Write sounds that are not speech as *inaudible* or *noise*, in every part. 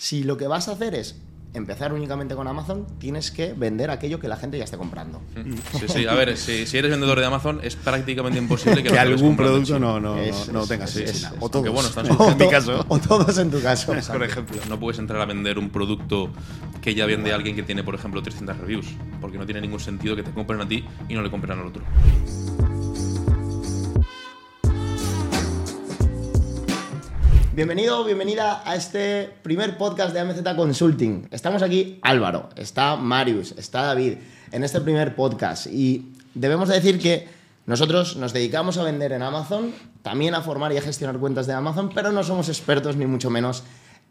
Si lo que vas a hacer es empezar únicamente con Amazon, tienes que vender aquello que la gente ya esté comprando. Sí, sí, a ver, si, si eres vendedor de Amazon es prácticamente imposible que, que algún producto no, no, Es- no es- tenga es- sí, es- China. es- O todos. que bueno, están *laughs* O en mi to- caso. O todos en tu caso. *laughs* Por ejemplo. No puedes entrar a vender un producto que ya vende alguien que tiene, por ejemplo, 300 reviews, porque no tiene ningún sentido que te compren a ti y no le compren al otro. Bienvenido, bienvenida a este primer podcast de AMZ Consulting. Estamos aquí Álvaro, está Marius, está David en este primer podcast y debemos de decir que nosotros nos dedicamos a vender en Amazon, también a formar y a gestionar cuentas de Amazon, pero no somos expertos ni mucho menos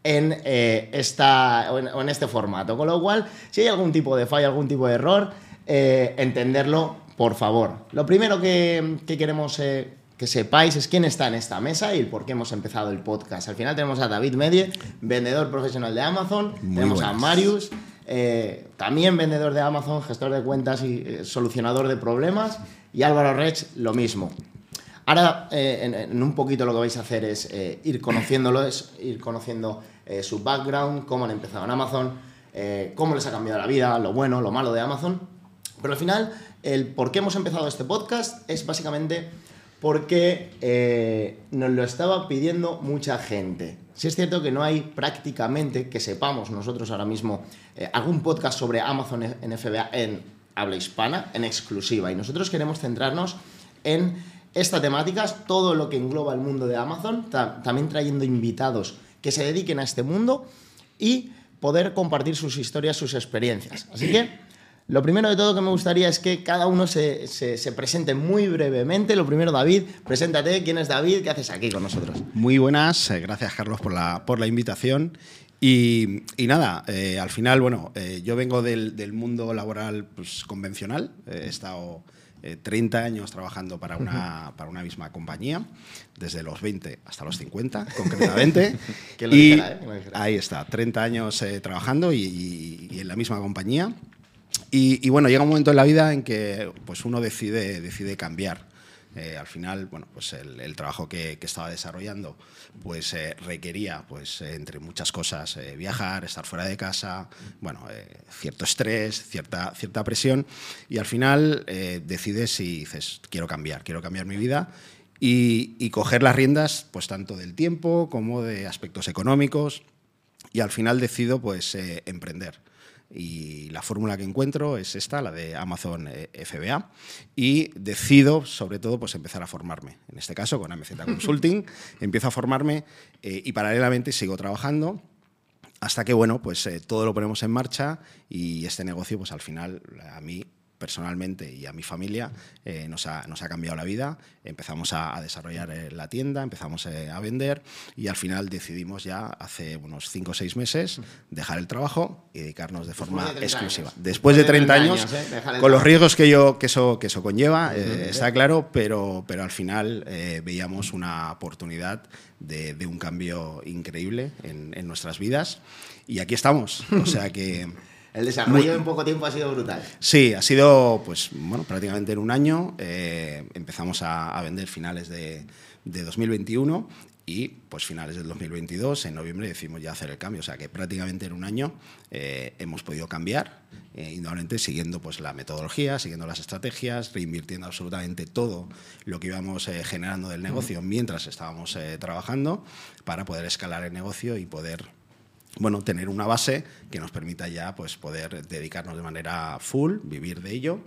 en, eh, esta, en, este formato. Con lo cual, si hay algún tipo de fallo, algún tipo de error, eh, entenderlo, por favor. Lo primero que, que queremos eh, que sepáis es quién está en esta mesa y el por qué hemos empezado el podcast. Al final tenemos a David Medie, vendedor profesional de Amazon, Muy tenemos a. Marius, eh, también vendedor de Amazon, gestor de cuentas y eh, solucionador de problemas, y Álvaro Rech, lo mismo. Ahora, eh, en, en un poquito lo que vais a hacer es ir conociéndolo, es ir conociendo su background, cómo han empezado en Amazon, cómo les ha cambiado la vida, lo bueno, lo malo de Amazon. Pero al final, el por qué hemos empezado este podcast es básicamente porque eh, nos lo estaba pidiendo mucha gente. Si es cierto que no hay prácticamente, que sepamos nosotros ahora mismo, eh, algún podcast sobre Amazon en FBA en habla hispana, en exclusiva. Y nosotros queremos centrarnos en esta temática, todo lo que engloba el mundo de Amazon, ta- también trayendo invitados que se dediquen a este mundo y poder compartir sus historias, sus experiencias. Así que lo primero de todo que me gustaría es que cada uno se, se- se presente muy brevemente. Lo primero, David, preséntate. ¿Quién es David? ¿Qué haces aquí con nosotros? Muy buenas, eh, gracias Carlos por la, por la invitación. Y, y nada, eh, al final, bueno, eh, yo vengo del, del mundo laboral pues, convencional, eh, he estado eh, 30 años trabajando para una, para una misma compañía, desde los 20 hasta los 50 concretamente. *laughs* Lo y dijera, ¿eh? Lo ahí está, 30 años eh, trabajando y, y- y en la misma compañía. Y, bueno, llega un momento en la vida en que pues uno decide, decide cambiar. Eh, al final, bueno, pues el, trabajo que, estaba desarrollando pues eh, requería, pues eh, entre muchas cosas, eh, viajar, estar fuera de casa, bueno, cierto estrés, cierta, cierta presión y al final decides y dices, quiero cambiar, quiero cambiar mi vida y, y coger las riendas pues tanto del tiempo como de aspectos económicos y al final decido pues emprender. Y la fórmula que encuentro es esta, la de Amazon eh, FBA, y decido sobre todo pues empezar a formarme. En este caso con AMZ *laughs* Consulting, empiezo a formarme eh, y paralelamente sigo trabajando hasta que bueno pues eh, todo lo ponemos en marcha y este negocio pues al final a mí personalmente y a mi familia eh, nos, ha, nos ha cambiado la vida. Empezamos a, a desarrollar eh, la tienda, empezamos eh, a vender y al final decidimos ya hace unos 5 o 6 meses dejar el trabajo y dedicarnos de forma de 30 exclusiva. años. Después de 30 años, años, ¿eh? Con los riesgos que, yo, que, eso, que eso conlleva, eh, está claro, pero, pero al final eh, veíamos una oportunidad de, de un cambio increíble en, en nuestras vidas y aquí estamos. O sea que... *laughs* El desarrollo en poco tiempo ha sido brutal. Sí, ha sido pues bueno, prácticamente en un año. eh, empezamos a, a vender finales de, de 2021 y pues finales del 2022, en noviembre, decidimos ya hacer el cambio. O sea que prácticamente en un año eh, hemos podido cambiar, eh, indudablemente siguiendo pues la metodología, siguiendo las estrategias, reinvirtiendo absolutamente todo lo que íbamos eh, generando del negocio mientras estábamos trabajando para poder escalar el negocio y poder bueno, tener una base que nos permita ya pues, poder dedicarnos de manera full, vivir de ello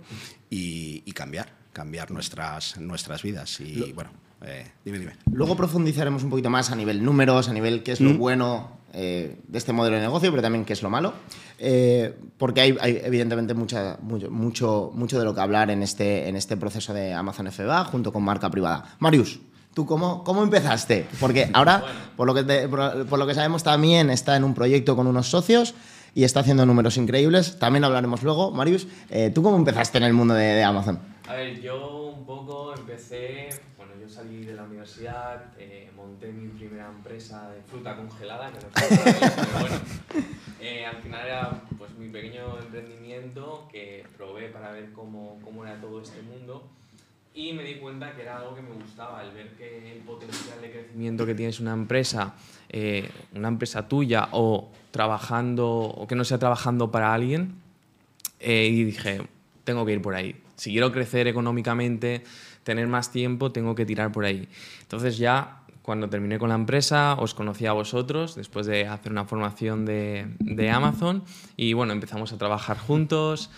y, y cambiar, cambiar nuestras, nuestras vidas. Y bueno, eh, dime, dime. Luego profundizaremos un poquito más a nivel números, a nivel qué es lo bueno eh, de este modelo de negocio, pero también qué es lo malo. Eh, porque hay, hay, evidentemente mucha, mucho, mucho, mucho de lo que hablar en este, en este proceso de Amazon FBA junto con marca privada. Marius, ¿tú cómo, cómo empezaste? Porque ahora, por, lo que te- por, por lo que sabemos, también está en un proyecto con unos socios y está haciendo números increíbles. También hablaremos luego. Marius, eh, ¿tú cómo empezaste en el mundo de, de Amazon? A ver, yo un poco empecé, bueno, yo salí de la universidad, eh, monté mi primera empresa de fruta congelada, que no bien, pero bueno, *laughs* eh, al final era pues mi pequeño emprendimiento que probé para ver cómo, cómo era todo este mundo y me di cuenta que era algo que me gustaba, el ver que el potencial de crecimiento que tienes una empresa, eh, una empresa tuya o trabajando o que no sea trabajando para alguien. Eh, y dije, tengo que ir por ahí. Si quiero crecer económicamente, tener más tiempo, tengo que tirar por ahí. Entonces ya cuando terminé con la empresa, os conocí a vosotros después de hacer una formación de, de, Amazon y bueno, empezamos a trabajar juntos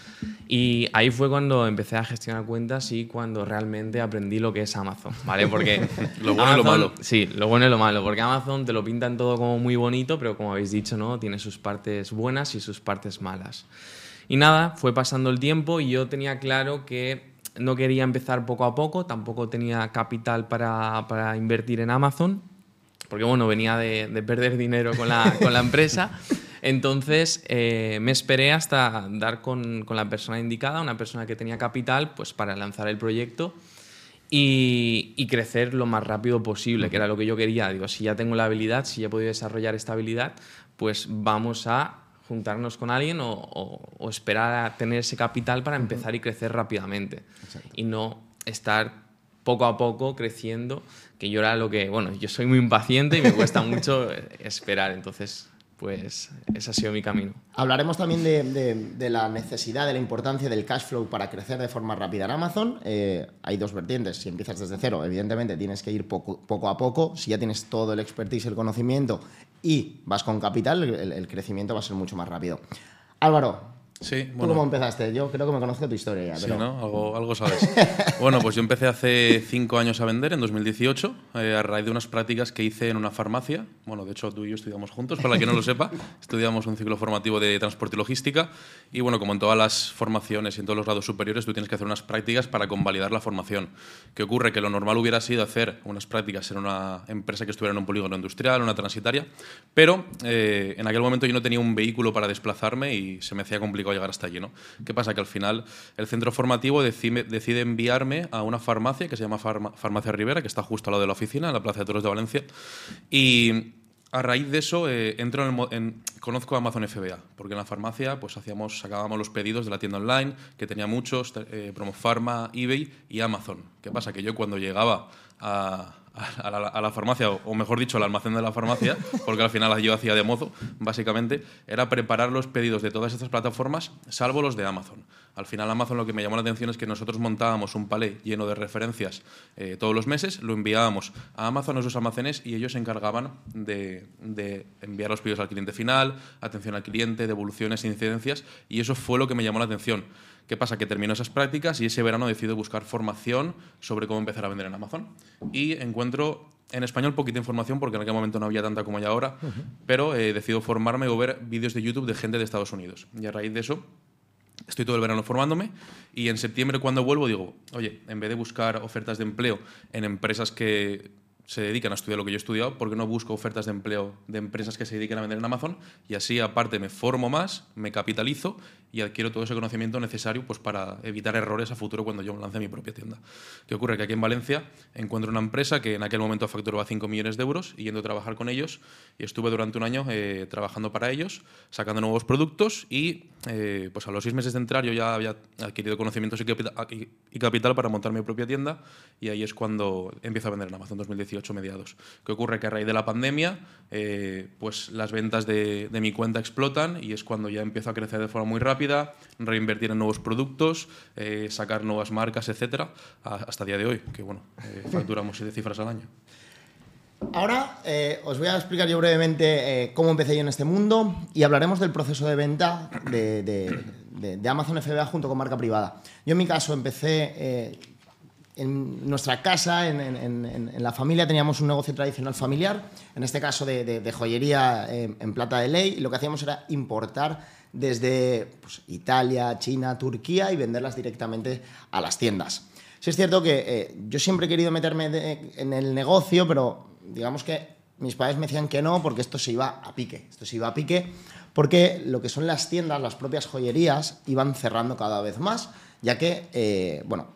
y ahí fue cuando empecé a gestionar cuentas y cuando realmente aprendí lo que es Amazon, ¿vale? Porque *laughs* lo bueno y lo malo. Sí, lo bueno y lo malo, porque Amazon te lo pintan todo como muy bonito, pero como habéis dicho, ¿no? Tiene sus partes buenas y sus partes malas. Y nada, fue pasando el tiempo y yo tenía claro que no quería empezar poco a poco, tampoco tenía capital para, para invertir en Amazon, porque bueno, venía de, de perder dinero con la, con la empresa. Entonces eh, me esperé hasta dar con, con, la persona indicada, una persona que tenía capital, pues para lanzar el proyecto y, y, crecer lo más rápido posible, que era lo que yo quería. Digo, si ya tengo la habilidad, si ya he podido desarrollar esta habilidad, pues vamos a juntarnos con alguien o, o, esperar a tener ese capital para empezar y crecer rápidamente. Exacto. Y no estar poco a poco creciendo, que yo era lo que, bueno, yo soy muy impaciente y me cuesta *laughs* mucho esperar, entonces pues ese ha sido mi camino. Hablaremos también de, la necesidad, de la importancia del cash flow para crecer de forma rápida en Amazon. Eh, hay dos vertientes. Si empiezas desde cero, evidentemente tienes que ir poco, poco, a poco. Si ya tienes todo el expertise, el conocimiento y vas con capital, el, el crecimiento va a ser mucho más rápido. Álvaro, Sí, bueno. ¿Tú cómo empezaste? Yo creo que me conozco tu historia ya. Sí, ¿no? Algo, algo sabes. *laughs* bueno, pues yo empecé hace cinco años a vender, en 2018, eh, a raíz de unas prácticas que hice en una farmacia. Bueno, de hecho, tú y yo estudiamos juntos, para quien no lo sepa. *laughs* Estudiamos un ciclo formativo de transporte y logística. Y bueno, como en todas las formaciones y en todos los grados superiores, tú tienes que hacer unas prácticas para convalidar la formación. ¿Qué ocurre? Que lo normal hubiera sido hacer unas prácticas en una empresa que estuviera en un polígono industrial, una transitaria, pero eh, en aquel momento yo no tenía un vehículo para desplazarme y se me hacía complicado llegar hasta allí. ¿no? ¿Qué pasa? Que al final el centro formativo decide, decide enviarme a una farmacia que se llama Farma, Farmacia Rivera, que está justo al lado de la oficina, en la Plaza de Toros de Valencia. Y a raíz de eso eh, entro en, el, en, conozco a Amazon FBA, porque en la farmacia pues hacíamos, sacábamos los pedidos de la tienda online, que tenía muchos, eh, Promofarma, eBay y Amazon. ¿Qué pasa? Que yo cuando llegaba a, a la, farmacia, o mejor dicho, al almacén de la farmacia, porque al final yo hacía de mozo, básicamente, era preparar los pedidos de todas estas plataformas, salvo los de Amazon. Al final Amazon lo que me llamó la atención es que nosotros montábamos un palé lleno de referencias eh, todos los meses, lo enviábamos a Amazon, a esos almacenes, y ellos se encargaban de, de, enviar los pedidos al cliente final, atención al cliente, devoluciones, incidencias, y eso fue lo que me llamó la atención. ¿Qué pasa? Que termino esas prácticas y ese verano decido buscar formación sobre cómo empezar a vender en Amazon. Y encuentro en español poquita información porque en aquel momento no había tanta como hay ahora, uh -huh. pero eh, decido formarme o ver vídeos de YouTube de gente de Estados Unidos. Y a raíz de eso estoy todo el verano formándome y en septiembre cuando vuelvo digo, oye, en vez de buscar ofertas de empleo en empresas que se dedican a estudiar lo que yo he estudiado, ¿por qué no busco ofertas de empleo de empresas que se dediquen a vender en Amazon? Y así, aparte, me formo más, me capitalizo y adquiero todo ese conocimiento necesario pues, para evitar errores a futuro cuando yo lance mi propia tienda. ¿Qué ocurre? Que aquí en Valencia encuentro una empresa que en aquel momento facturaba 5 millones de euros y yendo a trabajar con ellos y estuve durante un año eh, trabajando para ellos, sacando nuevos productos y eh, pues a los seis meses de entrar yo ya había adquirido conocimientos y capital, y capital para montar mi propia tienda y ahí es cuando empiezo a vender en Amazon 2018 mediados. ¿Qué ocurre? Que a raíz de la pandemia, eh, pues las ventas de, de, mi cuenta explotan y es cuando ya empiezo a crecer de forma muy rápida, reinvertir en nuevos productos, eh, sacar nuevas marcas, etcétera, hasta el día de hoy, que bueno, eh, *laughs* facturamos siete cifras al año. Ahora eh, os voy a explicar yo brevemente eh, cómo empecé yo en este mundo y hablaremos del proceso de venta de, de, de, de Amazon FBA junto con marca privada. Yo en mi caso empecé eh, en nuestra casa, en, la familia, teníamos un negocio tradicional familiar, en este caso de, joyería eh, en plata de ley, y lo que hacíamos era importar desde pues, Italia, China, Turquía y venderlas directamente a las tiendas. Sí es cierto que eh, yo siempre he querido meterme en el negocio, pero digamos que mis padres me decían que no porque esto se iba a pique, esto se iba a pique porque lo que son las tiendas, las propias joyerías, iban cerrando cada vez más, ya que, eh, bueno,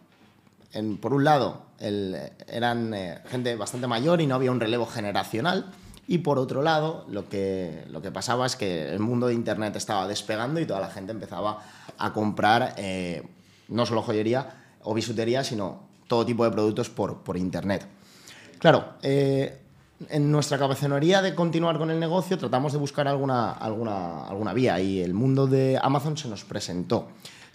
por un lado, eran eh, gente bastante mayor y no había un relevo generacional. Y por otro lado, lo que, lo que pasaba es que el mundo de Internet estaba despegando y toda la gente empezaba a comprar eh, no solo joyería o bisutería, sino todo tipo de productos por, por Internet. Claro, eh, en nuestra cabezonería de continuar con el negocio tratamos de buscar alguna, alguna, alguna vía y el mundo de Amazon se nos presentó.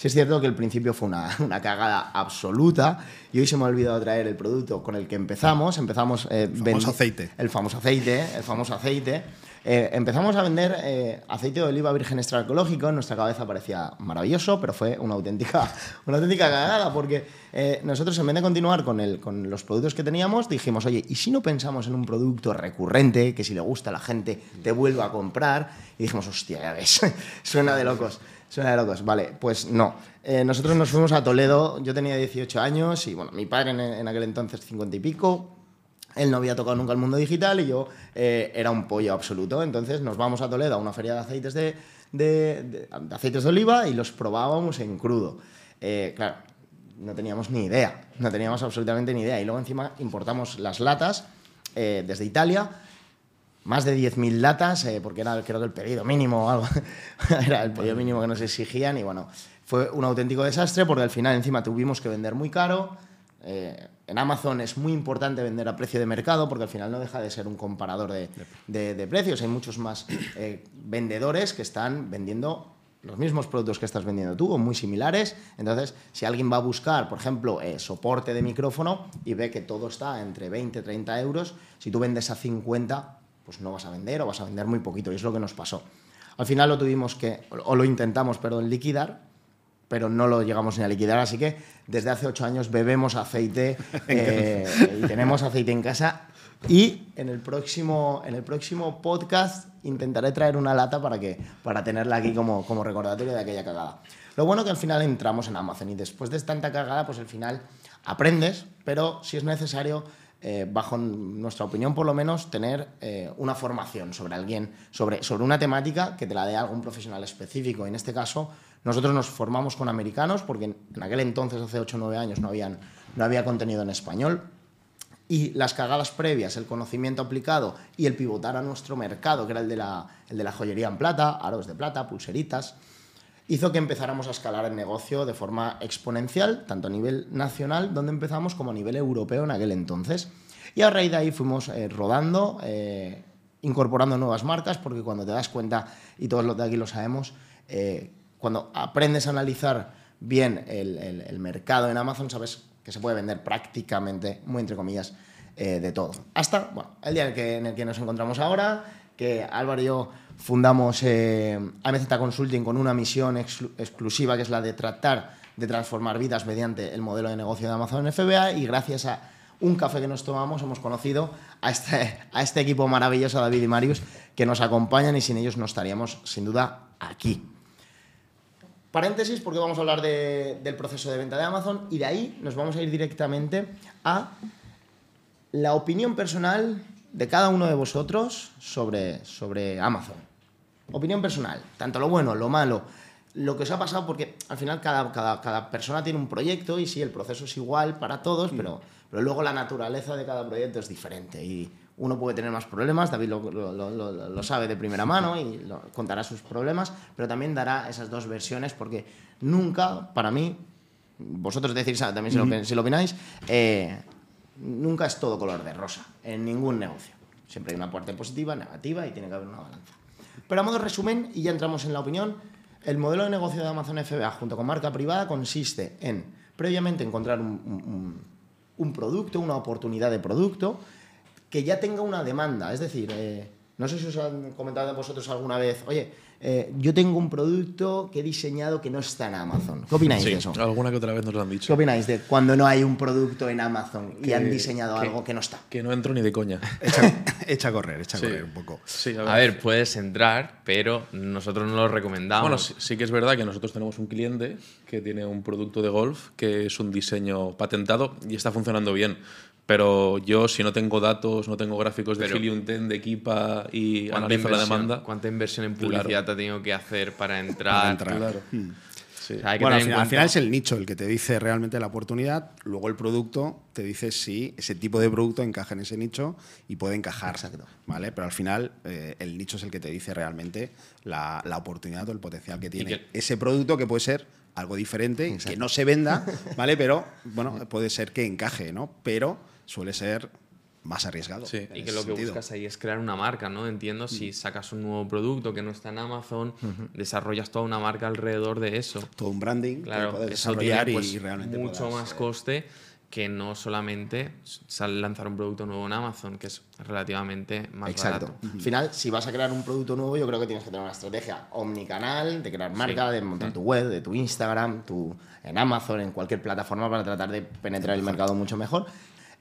Sí es cierto que el principio fue una, *laughs* una, cagada absoluta y hoy se me ha olvidado traer el producto con el que empezamos. Empezamos... Eh, el famoso aceite. El famoso aceite, el famoso aceite. Eh, empezamos a vender eh, aceite de oliva virgen extra ecológico. En nuestra cabeza parecía maravilloso, pero fue una auténtica, *laughs* una auténtica cagada porque eh, nosotros en vez de continuar con, el, con los productos que teníamos, dijimos, oye, ¿y si no pensamos en un producto recurrente que si le gusta a la gente te vuelva a comprar? Y dijimos, hostia, ya ves, *laughs* suena de locos. Suena de locos, vale, pues no. nosotros nos fuimos a Toledo, yo tenía 18 años y bueno, mi padre en, aquel entonces 50 y pico, él no había tocado nunca el mundo digital y yo eh, era un pollo absoluto. Entonces nos vamos a Toledo a una feria de aceites de, aceites de oliva y los probábamos en crudo. Eh, claro, no teníamos ni idea, no teníamos absolutamente ni idea. Y luego encima importamos las latas eh, desde Italia, más de 10.000 latas, porque era creo que el pedido mínimo o algo. *laughs* era el pedido mínimo que nos exigían y bueno, fue un auténtico desastre porque al final encima tuvimos que vender muy caro eh, en Amazon es muy importante vender a precio de mercado porque al final no deja de ser un comparador de, precios. Hay muchos más eh, vendedores que están vendiendo los mismos productos que estás vendiendo tú o muy similares. Entonces, si alguien va a buscar, por ejemplo, eh, soporte de micrófono y ve que todo está entre 20 y 30 euros, si tú vendes a 50, pues no vas a vender o vas a vender muy poquito. Y es lo que nos pasó. Al final lo tuvimos que, o lo intentamos, perdón, liquidar pero no lo llegamos ni a liquidar. Así que desde hace ocho años bebemos aceite *laughs* eh, y tenemos aceite en casa. Y en el, próximo, en el próximo podcast intentaré traer una lata para, que, para tenerla aquí como, como recordatorio de aquella cagada. Lo bueno que al final entramos en Amazon y después de tanta cagada, pues al final aprendes, pero si es necesario, eh, bajo nuestra opinión por lo menos, tener eh, una formación sobre alguien, sobre, sobre una temática que te la dé algún profesional específico. En este caso, nosotros nos formamos con americanos porque en aquel entonces, hace 8 o 9 años, no, habían, no había contenido en español. Y las cagadas previas, el conocimiento aplicado y el pivotar a nuestro mercado, que era el de la, el de la joyería en plata, aros de plata, pulseritas, hizo que empezáramos a escalar el negocio de forma exponencial, tanto a nivel nacional, donde empezamos, como a nivel europeo en aquel entonces. Y a raíz de ahí fuimos eh, rodando, eh, incorporando nuevas marcas, porque cuando te das cuenta, y todos los de aquí lo sabemos, eh, cuando aprendes a analizar bien el, mercado en Amazon, sabes que se puede vender prácticamente, muy entre comillas, de todo. Hasta bueno, el día en el, que, nos encontramos ahora, que Álvaro y yo fundamos eh, AMZ Consulting con una misión exclusiva que es la de tratar de transformar vidas mediante el modelo de negocio de Amazon FBA y gracias a un café que nos tomamos hemos conocido a este, a este equipo maravilloso, David y Marius, que nos acompañan y sin ellos no estaríamos sin duda aquí. Paréntesis, porque vamos a hablar del proceso de venta de Amazon y de ahí nos vamos a ir directamente a la opinión personal de cada uno de vosotros sobre, sobre Amazon. Opinión personal, tanto lo bueno, lo malo, lo que os ha pasado, porque al final cada, cada, cada persona tiene un proyecto y sí, el proceso es igual para todos, mm. pero, pero luego la naturaleza de cada proyecto es diferente. Y, uno puede tener más problemas, David lo, sabe de primera mano y contará sus problemas, pero también dará esas dos versiones porque nunca, para mí, vosotros decís también si, lo, opináis, eh, nunca es todo color de rosa en ningún negocio. Siempre hay una parte positiva, negativa y tiene que haber una balanza. Pero a modo de resumen, y ya entramos en la opinión, el modelo de negocio de Amazon FBA junto con marca privada consiste en previamente encontrar un producto, una oportunidad de producto, que ya tenga una demanda. Es decir, eh, no sé si os han comentado a vosotros alguna vez, oye, eh, yo tengo un producto que he diseñado que no está en Amazon. ¿Qué opináis de eso? Alguna que otra vez nos lo han dicho. ¿Qué opináis de cuando no hay un producto en Amazon y han diseñado algo que no está? Que no entro ni de coña. Echa, a correr, echa a correr un poco. a, ver. puedes entrar, pero nosotros no lo recomendamos. Bueno, sí, que es verdad que nosotros tenemos un cliente que tiene un producto de golf que es un diseño patentado y está funcionando bien. Pero yo, si no tengo datos, no tengo gráficos de Helium 10, de Equipa y analizo la demanda. ¿Cuánta inversión en publicidad te tengo que hacer para entrar? Claro. Hmm. bueno, al final, es el nicho el que te dice realmente la oportunidad, luego el producto te dice si ese tipo de producto encaja en ese nicho y puede encajar. ¿vale? Pero al final eh, el nicho es el que te dice realmente la, oportunidad o el potencial que tiene ese producto que puede ser algo diferente, que no se venda, *laughs* ¿vale? Pero bueno, puede ser que encaje, ¿no? Pero suele ser más arriesgado. Sí. Y que lo que sentido. buscas ahí es crear una marca, ¿no? Entiendo, si sacas un nuevo producto que no está en Amazon, desarrollas toda una marca alrededor de eso. Todo un branding que Claro, puedes eso desarrollar tiene, pues, y realmente mucho puedas, más eh, coste que no solamente lanzar un producto nuevo en Amazon, que es relativamente más Exacto. barato. Al final, si vas a crear un producto nuevo, yo creo que tienes que tener una estrategia omnicanal, de crear marca, de montar tu web, de tu Instagram, tu, en Amazon, en cualquier plataforma para tratar de penetrar el mercado mucho mejor.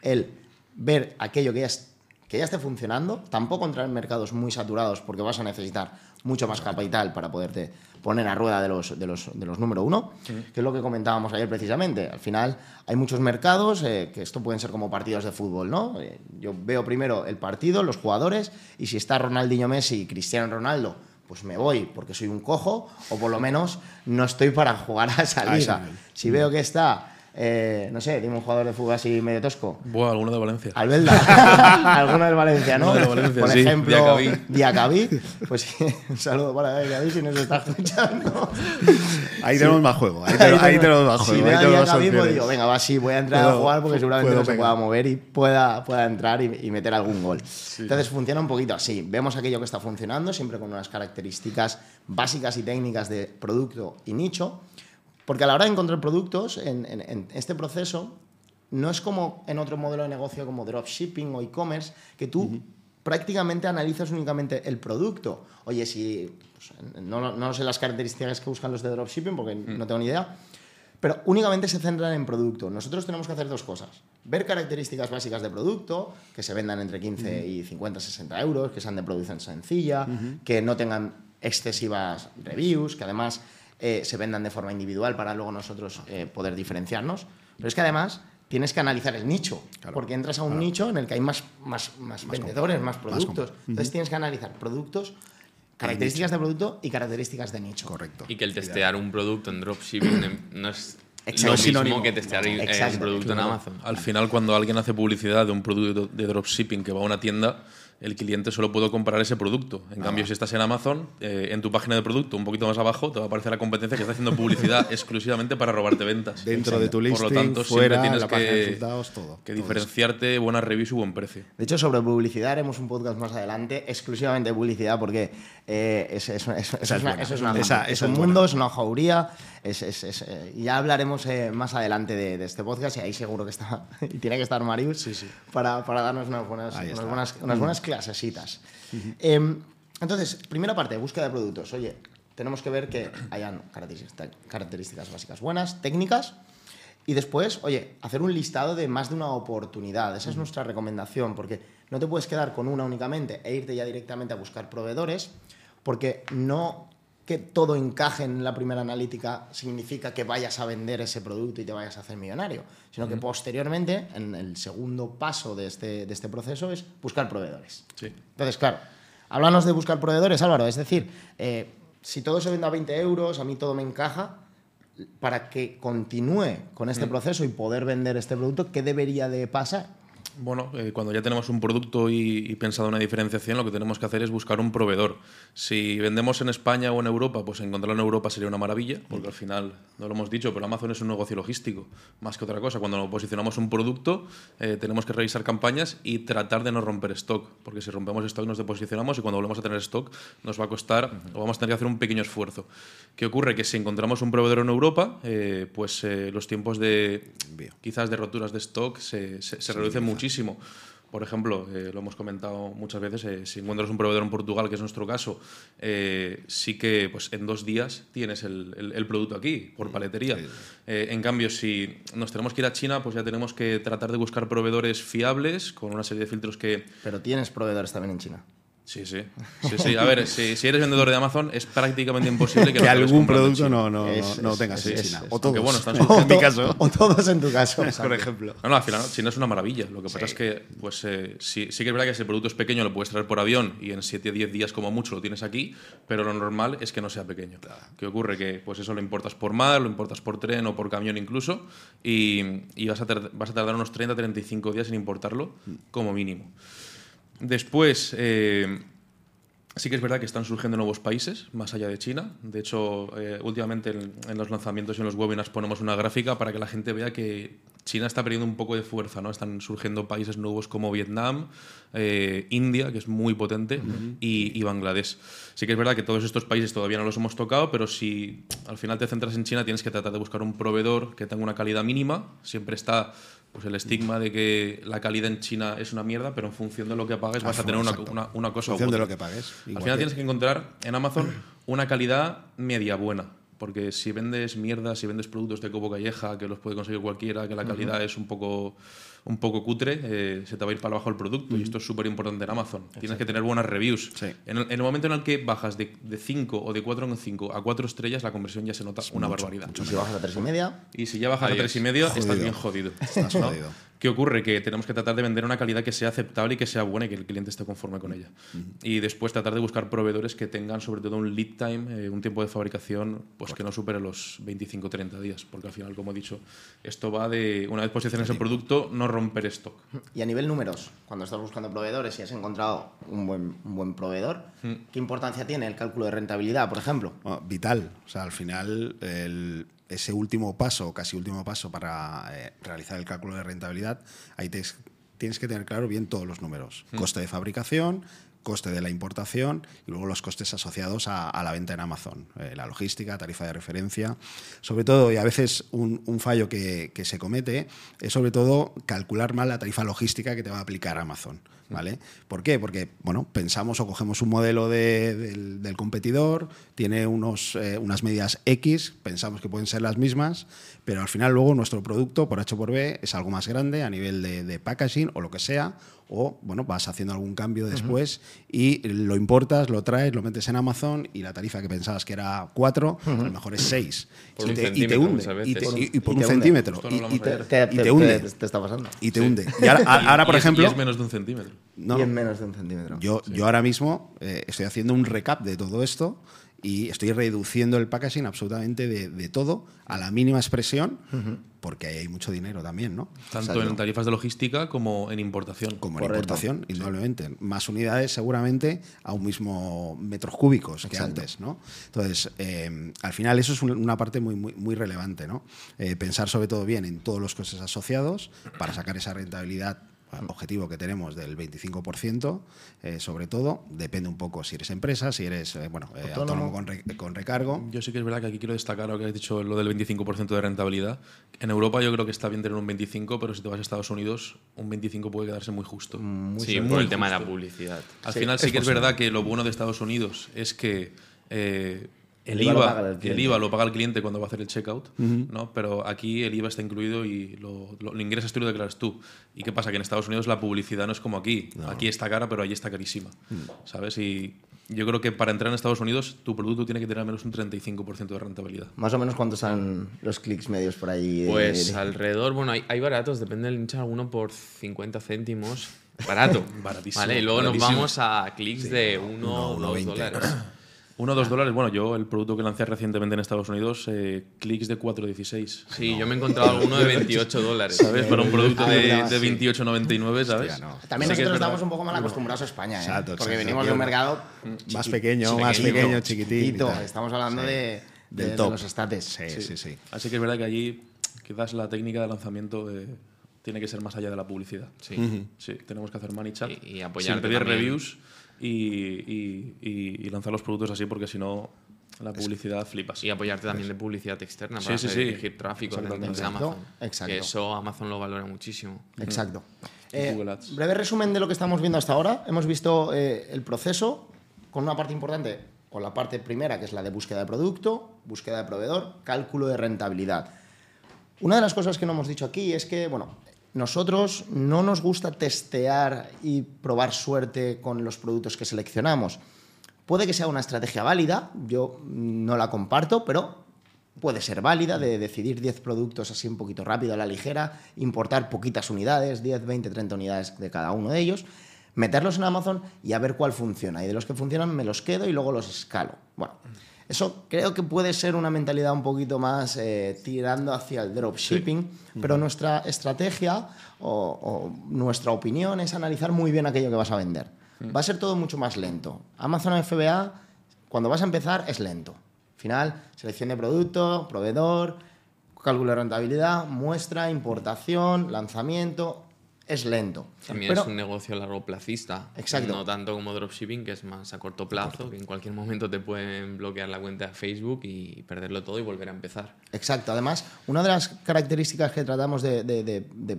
El ver aquello que ya, es- que ya esté funcionando, tampoco entrar en mercados muy saturados porque vas a necesitar mucho más capital para poderte poner a rueda de los, de los, de los número uno, que es lo que comentábamos ayer precisamente. Al final hay muchos mercados eh, que esto pueden ser como partidos de fútbol, ¿no? Eh, yo veo primero el partido, los jugadores, y si está Ronaldinho Messi y Cristiano Ronaldo, pues me voy porque soy un cojo, o por lo menos no estoy para jugar a esa A ese liga. Si veo que está, eh, no sé, dime un jugador de fútbol así medio tosco, Buah, alguno de Valencia. Albelda, *laughs* alguno del Valencia, ¿no? Del Valencia, Por sí, ejemplo, Diacabí. Diacabí. Pues sí, un saludo para Diacabí si nos está escuchando. Ahí tenemos más juego. Ahí, tenemos- ahí tenemos más Si juego. da tenemos más Diacabí, pues digo, venga, va, sí, voy a entrar a Puedo- jugar porque seguramente no se pueda mover y pueda, pueda entrar y, y meter algún gol. Entonces funciona un poquito así. Vemos aquello que está funcionando, siempre con unas características básicas y técnicas de producto y nicho. Porque a la hora de encontrar productos en, en- en este proceso, no es como en otro modelo de negocio como dropshipping o e-commerce, que tú prácticamente analizas únicamente el producto. Oye, si pues, no, no sé las características que buscan los de dropshipping porque no tengo ni idea, pero únicamente se centran en producto. Nosotros tenemos que hacer dos cosas. Ver características básicas de producto, que se vendan entre 15 y 50, 60 euros, que sean de producción sencilla, que no tengan excesivas reviews, que además eh, se vendan de forma individual para luego nosotros eh, poder diferenciarnos. Pero es que además tienes que analizar el nicho, Claro. porque entras a un nicho en el que hay más, más, más, vendedores, más productos. Entonces tienes que analizar productos, características de producto y características de nicho. Correcto. Y que el testear un producto en dropshipping no es Exacto. lo Es mismo sinónimo. que testear Exacto. un producto en. Amazon. Al final, cuando alguien hace publicidad de un producto de dropshipping que va a una tienda, el cliente solo puede comprar ese producto. En cambio, si estás en Amazon, eh, en tu página de producto, un poquito más abajo, te va a aparecer la competencia que está haciendo publicidad *laughs* exclusivamente para robarte ventas. Dentro de tu Por listing, lo tanto, siempre fuera, tienes página de que, resultados, todo. que Todo diferenciarte, buenas reviews y buen precio. De hecho, sobre publicidad haremos un podcast más adelante, exclusivamente de publicidad, porque eh, es, es- es- eso es una- eso es una- Esa- es esa un mundo, es una jauría. Es, es- es, eh, ya hablaremos eh, más adelante de, de este podcast y ahí seguro que está, *laughs* y tiene que estar Marius Para, para darnos unas buenas, unas está. buenas, unas buenas clasesitas. Em, entonces, primera parte, búsqueda de productos. Oye, tenemos que ver que hayan características, características básicas buenas, técnicas, y después, oye, hacer un listado de más de una oportunidad. Esa es nuestra recomendación, porque no te puedes quedar con una únicamente e irte ya directamente a buscar proveedores, porque no que todo encaje en la primera analítica significa que vayas a vender ese producto y te vayas a hacer millonario, sino que posteriormente, en el segundo paso de este, de este proceso, es buscar proveedores. Sí. Entonces, claro, háblanos de buscar proveedores, Álvaro. Es decir, eh, si todo se vende a 20 euros, a mí todo me encaja, para que continúe con este proceso y poder vender este producto, ¿qué debería de pasar? Bueno, eh, cuando ya tenemos un producto y, y pensado una diferenciación, lo que tenemos que hacer es buscar un proveedor. Si vendemos en España o en Europa, pues encontrarlo en Europa sería una maravilla, porque al final, no lo hemos dicho, pero Amazon es un negocio logístico, más que otra cosa. Cuando posicionamos un producto, eh, tenemos que revisar campañas y tratar de no romper stock, porque si rompemos stock nos deposicionamos y cuando volvemos a tener stock nos va a costar o vamos a tener que hacer un pequeño esfuerzo. ¿Qué ocurre? Que si encontramos un proveedor en Europa, eh, pues eh, los tiempos de Envío. quizás de roturas de stock se, se, se reducen muchísimo. Por ejemplo, eh, lo hemos comentado muchas veces, eh, si encuentras un proveedor en Portugal, que es nuestro caso, eh, sí que pues, en dos días tienes el, el- el producto aquí, por paletería. Eh, en cambio, si nos tenemos que ir a China, pues ya tenemos que tratar de buscar proveedores fiables, con una serie de filtros que... Pero tienes proveedores también en China. Sí, sí. sí, sí. A ver, si, si eres vendedor de Amazon, es prácticamente imposible que, Que algún producto no, no, Es- no, no tengas China. es- O todos. Aunque bueno, están *laughs* O en mi caso. O todos en tu caso. Por ejemplo. No, no, al final China es una maravilla. Lo que pasa es que, pues, eh, sí, sí que es verdad que si el producto es pequeño lo puedes traer por avión y en 7 o 10 días como mucho lo tienes aquí, pero lo normal es que no sea pequeño. ¿Qué ocurre? Que pues eso lo importas por mar, lo importas por tren o por camión incluso y, y vas, a vas a tardar unos 30-35 días en importarlo como mínimo. Después... eh, Sí que es verdad que están surgiendo nuevos países más allá de China. De hecho, eh, últimamente en, en los lanzamientos y en los webinars ponemos una gráfica para que la gente vea que China está perdiendo un poco de fuerza, ¿no? Están surgiendo países nuevos como Vietnam, eh, India, que es muy potente, y, y, Bangladesh. Sí que es verdad que todos estos países todavía no los hemos tocado, pero si al final te centras en China, tienes que tratar de buscar un proveedor que tenga una calidad mínima. Siempre está pues el estigma de que la calidad en China es una mierda, pero en función de lo que pagues vas a tener una, una, una, cosa En función de lo que pagues. Al final tienes que encontrar en Amazon *clears throat* una calidad media buena porque si vendes mierda, si vendes productos de cobo calleja, que los puede conseguir cualquiera, que la calidad es un poco un poco cutre, eh, se te va a ir para abajo el producto. Y esto es súper importante en Amazon. Tienes que tener buenas reviews. En, el, momento en el que bajas de 5 o de 4,5 a 4 estrellas, la conversión ya se nota una barbaridad. Si bajas a 3 y si ya bajas a 3 y media, estás bien jodido. Estás jodido. ¿Qué ocurre? Que tenemos que tratar de vender una calidad que sea aceptable y que sea buena y que el cliente esté conforme con ella. Y después tratar de buscar proveedores que tengan sobre todo un lead time, eh, un tiempo de fabricación pues que no supere los 25-30 días, porque al final, como he dicho, esto va de una vez posiciones el producto, no romper stock. Y a nivel números, cuando estás buscando proveedores y has encontrado un buen, un buen proveedor, ¿qué importancia tiene el cálculo de rentabilidad, por ejemplo? vital. O sea, al final ese último paso, casi último paso para eh, realizar el cálculo de rentabilidad, ahí tienes que tener claro bien todos los números. Coste de fabricación, coste de la importación y luego los costes asociados a, la venta en Amazon, eh, la logística, tarifa de referencia. Sobre todo, y a veces un, fallo que, se comete, es sobre todo calcular mal la tarifa logística que te va a aplicar Amazon. ¿Vale? ¿Por qué? Porque bueno, pensamos o cogemos un modelo del, competidor, tiene unos, eh, unas medidas X, pensamos que pueden ser las mismas, pero al final luego nuestro producto, por H por B, es algo más grande a nivel de, packaging o lo que sea, o bueno, vas haciendo algún cambio después y lo importas, lo traes, lo metes en Amazon y la tarifa que pensabas que era 4, a lo mejor es 6. y, te, y, te, hunde. Y, por un centímetro. Y te, hunde. Te está pasando. Y te hunde. Y ahora, por ejemplo... es menos de un centímetro. No, y es menos de un centímetro. Yo, yo ahora mismo eh, estoy haciendo un recap de todo esto y estoy reduciendo el packaging absolutamente de, todo a la mínima expresión, porque ahí hay mucho dinero también, ¿no? Tanto en tarifas de logística como en importación. Como en importación, indudablemente. Más unidades seguramente a un mismo metros cúbicos que antes, ¿no? Entonces, eh, al final eso es una parte muy, muy, muy relevante, ¿no? Eh, pensar sobre todo bien en todos los costes asociados para sacar esa rentabilidad objetivo que tenemos del 25%, eh, sobre todo, depende un poco si eres empresa, si eres eh, bueno, eh, autónomo, con, recargo. Yo sí que es verdad que aquí quiero destacar lo que has dicho, lo del 25% de rentabilidad. En Europa yo creo que está bien tener un 25%, pero si te vas a Estados Unidos, un 25% puede quedarse muy justo. sí, por el tema de la publicidad. Al final sí que es verdad que lo bueno de Estados Unidos es que el, IVA, el, IVA, lo paga el cliente cuando va a hacer el checkout, ¿no? pero aquí el IVA está incluido y lo, lo, ingresas tú y lo declaras tú. ¿Y qué pasa? Que en Estados Unidos la publicidad no es como aquí. Aquí está cara, pero allí está carísima. ¿Sabes? Y yo creo que para entrar en Estados Unidos tu producto tiene que tener al menos un 35% de rentabilidad. Más o menos cuántos son los clics medios por ahí. Pues alrededor, bueno, hay, hay, baratos, depende del nicho, alguno por 50 céntimos. Barato. *laughs* Baratísimo. Vale, y luego nos vamos a clics de 1 o 2 dólares. *clears throat* Uno o dos dólares. Bueno, yo el producto que lancé recientemente en Estados Unidos, eh, clics de 4.16. Sí, yo me he encontrado alguno de *laughs* 28 dólares. ¿Sabes? Para un producto de, de 28.99, ¿sabes? También nosotros estamos un poco mal acostumbrados a España, ¿eh? Exacto, porque venimos de un mercado más pequeño, más pequeño, chiquitito. Estamos hablando de, de, los estates. Sí, sí, sí, Así que es verdad que allí quizás la técnica de lanzamiento eh, tiene que ser más allá de la publicidad. Sí. Sí, tenemos que hacer money chat. Y, y apoyar. Sin pedir reviews y, y, lanzar los productos así porque si no la publicidad flipas. Y apoyarte también de publicidad externa para dirigir tráfico de Amazon. Exacto. Que eso Amazon lo valora muchísimo. Exacto. Eh, breve resumen de lo que estamos viendo hasta ahora. Hemos visto eh, el proceso con una parte importante, con la parte primera, que es la de búsqueda de producto, búsqueda de proveedor, cálculo de rentabilidad. Una de las cosas que no hemos dicho aquí es que, bueno, nosotros no nos gusta testear y probar suerte con los productos que seleccionamos. Puede que sea una estrategia válida, yo no la comparto, pero puede ser válida de decidir 10 productos así un poquito rápido a la ligera, importar poquitas unidades, 10, 20, 30 unidades de cada uno de ellos, meterlos en Amazon y a ver cuál funciona. Y de los que funcionan me los quedo y luego los escalo. Bueno, eso creo que puede ser una mentalidad un poquito más eh, tirando hacia el dropshipping, pero nuestra estrategia o, nuestra opinión es analizar muy bien aquello que vas a vender. Va a ser todo mucho más lento. Amazon FBA, cuando vas a empezar, es lento. Al final, selección de producto, proveedor, cálculo de rentabilidad, muestra, importación, lanzamiento, es lento. También Pero- es un negocio largo placista. Exacto. No tanto como dropshipping, que es más a corto plazo, que en cualquier momento te pueden bloquear la cuenta de Facebook y perderlo todo y volver a empezar. Exacto. Además, una de las características que tratamos de, de- de- de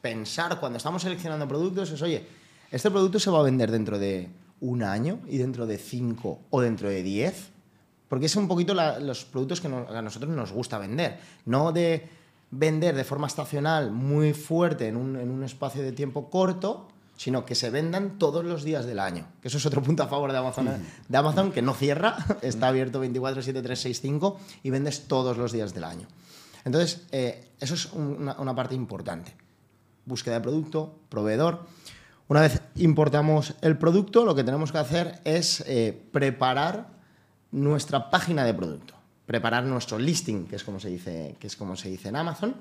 pensar cuando estamos seleccionando productos es, oye, este producto se va a vender dentro de un año y dentro de cinco o dentro de diez. Porque es un poquito la- los productos que no- a nosotros nos gusta vender. No de vender de forma estacional muy fuerte en un, en un espacio de tiempo corto, sino que se vendan todos los días del año. Que eso es otro punto a favor de Amazon, ¿eh? de Amazon que no cierra, *laughs* está abierto 24, 7, 3, 6, 5 y vendes todos los días del año. Entonces, eh, eso es una, una parte importante. Búsqueda de producto, proveedor. Una vez importamos el producto, lo que tenemos que hacer es eh, preparar nuestra página de producto, preparar nuestro listing, que es como se dice, que es como se dice en Amazon.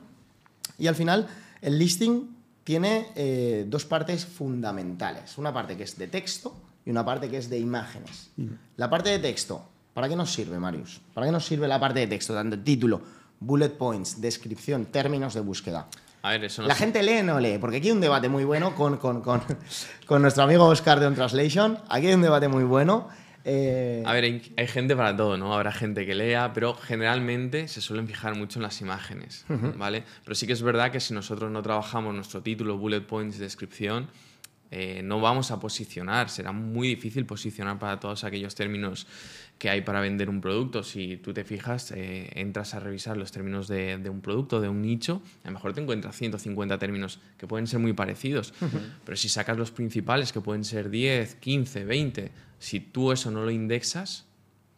Y al final, el listing tiene eh, dos partes fundamentales. Una parte que es de texto y una parte que es de imágenes. La parte de texto, ¿para qué nos sirve, Marius? ¿Para qué nos sirve la parte de texto? Tanto el título, bullet points, descripción, términos de búsqueda. A ver, eso no La gente lee o no lee, porque aquí hay un debate muy bueno con, con, con, con nuestro amigo Oscar de On Translation. Aquí hay un debate muy bueno. Eh, A ver, hay, hay gente para todo, ¿no? Habrá gente que lea, pero generalmente se suelen fijar mucho en las imágenes, ¿vale? Pero sí que es verdad que si nosotros no trabajamos nuestro título, bullet points, descripción, eh, no vamos a posicionar. Será muy difícil posicionar para todos aquellos términos que hay para vender un producto. Si tú te fijas, eh, entras a revisar los términos de, de un producto, de un nicho, a lo mejor te encuentras 150 términos que pueden ser muy parecidos. Pero si sacas los principales, que pueden ser 10, 15, 20, si tú eso no lo indexas,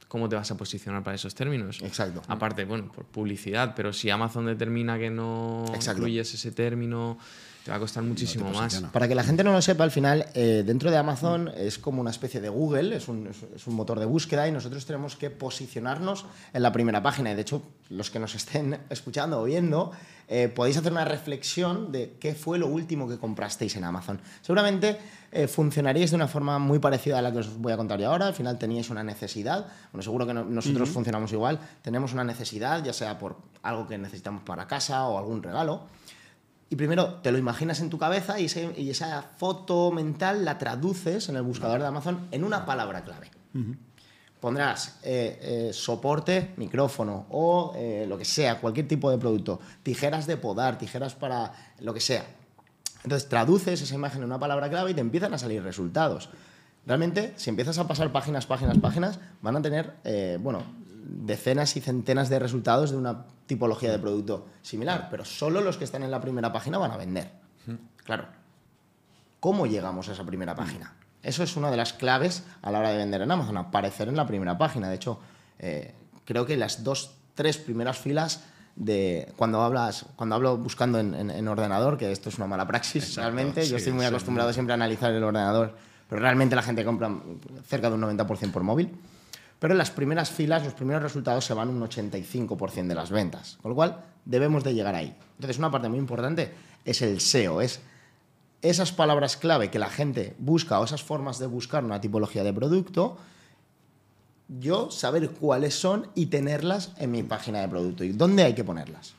¿cómo te vas a posicionar para esos términos? Exacto. Aparte, bueno, por publicidad, pero si Amazon determina que no Exacto. incluyes ese término, te va a costar muchísimo más. posiciona. Para que la gente no lo sepa, al final, eh, dentro de Amazon es como una especie de Google, es un, es- es un motor de búsqueda y nosotros tenemos que posicionarnos en la primera página. Y de hecho, los que nos estén escuchando o viendo, eh, podéis hacer una reflexión de qué fue lo último que comprasteis en Amazon. Seguramente eh, funcionaríais de una forma muy parecida a la que os voy a contar yo ahora. Al final teníais una necesidad. Bueno, seguro que no- nosotros funcionamos igual. Tenemos una necesidad, ya sea por algo que necesitamos para casa o algún regalo. Y primero te lo imaginas en tu cabeza y, ese- y esa foto mental la traduces en el buscador de Amazon en una palabra clave. Pondrás eh, eh, soporte, micrófono o eh, lo que sea, cualquier tipo de producto, tijeras de podar, tijeras para lo que sea. Entonces traduces esa imagen en una palabra clave y te empiezan a salir resultados. Realmente, si empiezas a pasar páginas, páginas, páginas, van a tener, eh, bueno, decenas y centenas de resultados de una tipología de producto similar, pero solo los que están en la primera página van a vender. Claro. ¿Cómo llegamos a esa primera página? Eso es una de las claves a la hora de vender en Amazon, aparecer en la primera página. De hecho, eh, creo que las dos, tres primeras filas de cuando hablas, cuando hablo buscando en, en- en ordenador, que esto es una mala praxis Exacto, realmente, sí, yo estoy muy sí. acostumbrado siempre a analizar el ordenador, pero realmente la gente compra cerca de un 90% por móvil. Pero en las primeras filas, los primeros resultados se van un 85% de las ventas. Con lo cual, debemos de llegar ahí. Entonces, una parte muy importante es el SEO, es esas palabras clave que la gente busca o esas formas de buscar una tipología de producto, yo saber cuáles son y tenerlas en mi página de producto. ¿Y dónde hay que ponerlas?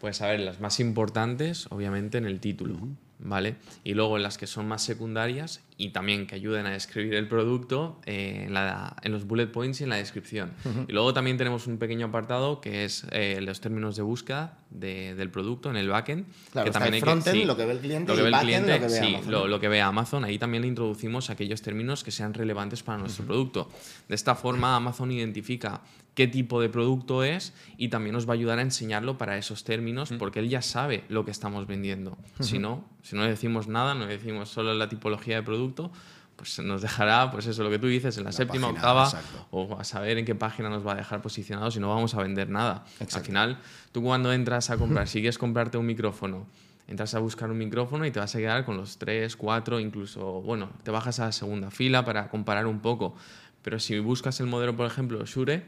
Pues a ver, las más importantes, obviamente, en el título, ¿vale? Y luego en las que son más secundarias y también que ayuden a describir el producto eh, en, la- en los bullet points y en la descripción. Y luego también tenemos un pequeño apartado que es eh, los términos de búsqueda de- del producto en el backend. Claro, que también el frontend, sí, lo que ve el cliente, lo que ve el cliente, lo que ve sí, Amazon, lo- lo que ve Amazon. Ahí también le introducimos aquellos términos que sean relevantes para nuestro producto. De esta forma, Amazon identifica qué tipo de producto es y también nos va a ayudar a enseñarlo para esos términos porque él ya sabe lo que estamos vendiendo. Si no, si no le decimos nada, no le decimos solo la tipología de producto, pues nos dejará, pues eso, lo que tú dices, en la, séptima, página, octava, exacto. o a saber en qué página nos va a dejar posicionados y no vamos a vender nada. Exacto. Al final, tú cuando entras a comprar, *laughs* si quieres comprarte un micrófono, entras a buscar un micrófono y te vas a quedar con los tres, cuatro, incluso, bueno, te bajas a la segunda fila para comparar un poco. Pero si buscas el modelo, por ejemplo, Shure,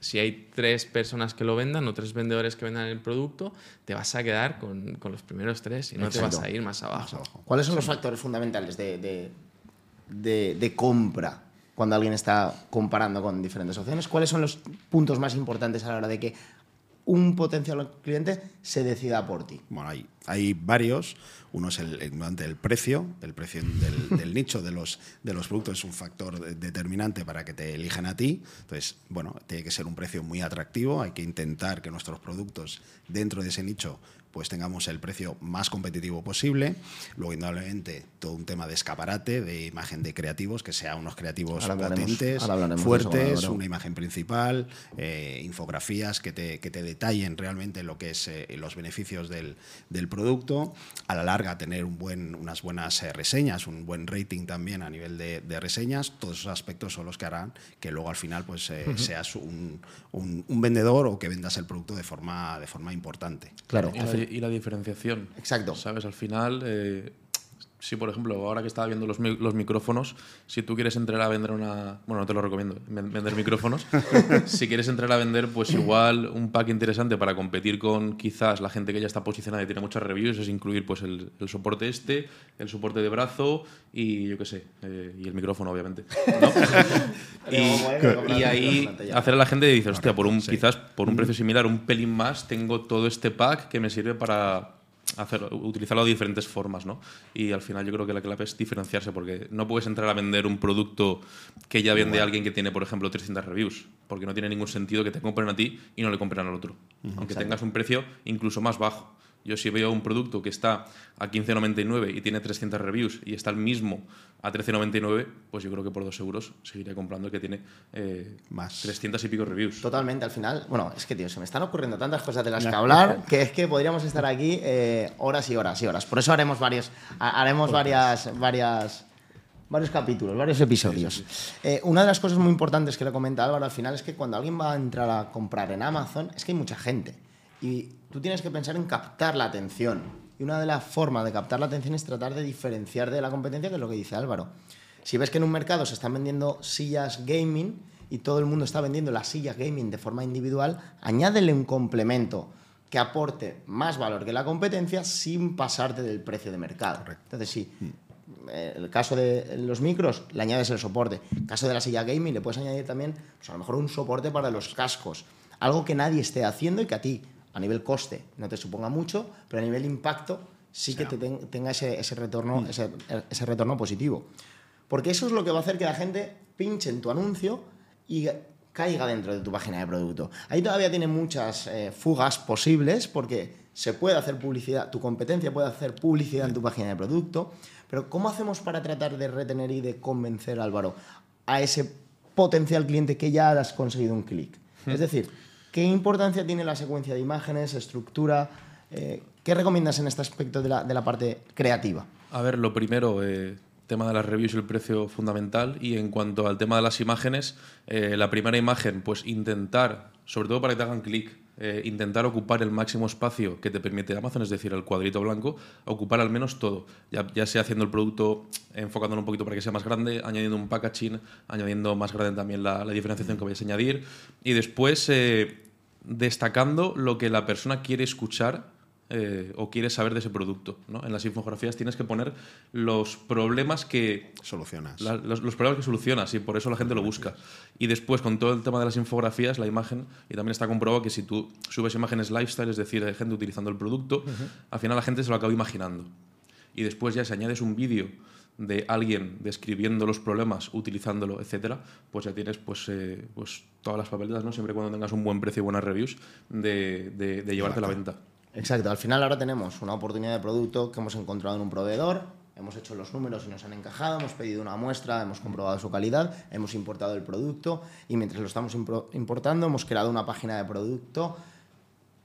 si hay tres personas que lo vendan o tres vendedores que vendan el producto, te vas a quedar con, con los primeros tres y no te vas a ir más abajo. ¿Cuáles son los factores fundamentales de, de- de- de compra cuando alguien está comparando con diferentes opciones? ¿Cuáles son los puntos más importantes a la hora de que un potencial cliente se decida por ti? Bueno, hay, hay varios. Uno es el, el, el precio, el precio del, *laughs* del, nicho de los, de los productos es un factor determinante para que te elijan a ti. Entonces, bueno, tiene que ser un precio muy atractivo. Hay que intentar que nuestros productos dentro de ese nicho pues tengamos el precio más competitivo posible. Luego, indudablemente, todo un tema de escaparate, de imagen de creativos, que sea unos creativos potentes, fuertes, una imagen principal, eh, infografías que te, que te, detallen realmente lo que es eh, los beneficios del, del, producto. A la larga, tener un buen, unas buenas eh, reseñas, un buen rating también a nivel de, de, reseñas. Todos esos aspectos son los que harán que luego al final pues, uh -huh. seas un, un, un, vendedor o que vendas el producto de forma, de forma importante. Claro y la diferenciación. Exacto. ¿Sabes? Al final, eh, si por ejemplo, ahora que estaba viendo los, los, micrófonos, si tú quieres entrar a vender una. Bueno, no te lo recomiendo, vender micrófonos. *laughs* si quieres entrar a vender, pues igual un pack interesante para competir con quizás la gente que ya está posicionada y tiene muchas reviews es incluir pues el, el soporte este, el soporte de brazo y yo qué sé, eh, y el micrófono, obviamente. ¿no? *laughs* y, y, ahí hacer a la gente y dices, hostia, por un, quizás por un precio similar, un pelín más, tengo todo este pack que me sirve para utilizarlo de diferentes formas, ¿no? Y al final yo creo que la clave es diferenciarse, porque no puedes entrar a vender un producto que ya vende alguien que tiene, por ejemplo, 300 reviews, porque no tiene ningún sentido que te compren a ti y no le compren al otro, uh -huh, aunque exacto. tengas un precio incluso más bajo. Yo si veo un producto que está a 15,99 y tiene 300 reviews y está el mismo a 13,99, pues yo creo que por 2 euros seguiré comprando el que tiene eh, más 300 y pico reviews. Totalmente, al final, bueno, es que tío, se me están ocurriendo tantas cosas de las que hablar *laughs* que es que podríamos estar aquí eh, horas y horas y horas. Por eso haremos varios, haremos varias, varias varios capítulos, varios episodios. Sí, sí, sí. Eh, una de las cosas muy importantes que le comenta Álvaro al final es que cuando alguien va a entrar a comprar en Amazon, es que hay mucha gente. Y tú tienes que pensar en captar la atención. Y una de las formas de captar la atención es tratar de diferenciar de la competencia, que es lo que dice Álvaro. Si ves que en un mercado se están vendiendo sillas gaming y todo el mundo está vendiendo las sillas gaming de forma individual, añádele un complemento que aporte más valor que la competencia sin pasarte del precio de mercado. Correcto. Entonces, sí, eh, el caso de los micros, le añades el soporte. El caso de la silla gaming, le puedes añadir también, pues a lo mejor un soporte para los cascos. Algo que nadie esté haciendo y que a ti a nivel coste no te suponga mucho, pero a nivel impacto sí que te ten, tenga ese, ese retorno, mm. ese, ese, retorno positivo. Porque eso es lo que va a hacer que la gente pinche en tu anuncio y caiga dentro de tu página de producto. Ahí todavía tiene muchas eh, fugas posibles porque se puede hacer publicidad, tu competencia puede hacer publicidad en tu página de producto, pero ¿cómo hacemos para tratar de retener y de convencer, Álvaro, a ese potencial cliente que ya has conseguido un clic? Mm. Es decir, ¿Qué importancia tiene la secuencia de imágenes, estructura? Eh, ¿Qué recomiendas en este aspecto de la, de la, parte creativa? A ver, lo primero, eh, tema de las reviews y el precio fundamental. Y en cuanto al tema de las imágenes, eh, la primera imagen, pues intentar, sobre todo para que te hagan clic, eh, intentar ocupar el máximo espacio que te permite Amazon, es decir, el cuadrito blanco, ocupar al menos todo, ya, sea haciendo el producto, enfocándolo un poquito para que sea más grande, añadiendo un packaging, añadiendo más grande también la, la diferenciación que vayas a añadir, y después eh, destacando lo que la persona quiere escuchar eh, o quiere saber de ese producto. ¿no? En las infografías tienes que poner los problemas que solucionas. La, los, los, problemas que solucionas y por eso la gente lo busca. Y después con todo el tema de las infografías, la imagen, y también está comprobado que si tú subes imágenes lifestyle, es decir, de gente utilizando el producto, uh -huh. al final la gente se lo acaba imaginando. Y después ya si añades un vídeo de alguien describiendo los problemas, utilizándolo, etcétera, pues ya tienes pues, eh, pues todas las papeletas, ¿no? Siempre cuando tengas un buen precio y buenas reviews, de, de, de llevarte a la venta. Exacto, al final ahora tenemos una oportunidad de producto que hemos encontrado en un proveedor, hemos hecho los números y nos han encajado, hemos pedido una muestra, hemos comprobado su calidad, hemos importado el producto y mientras lo estamos importando hemos creado una página de producto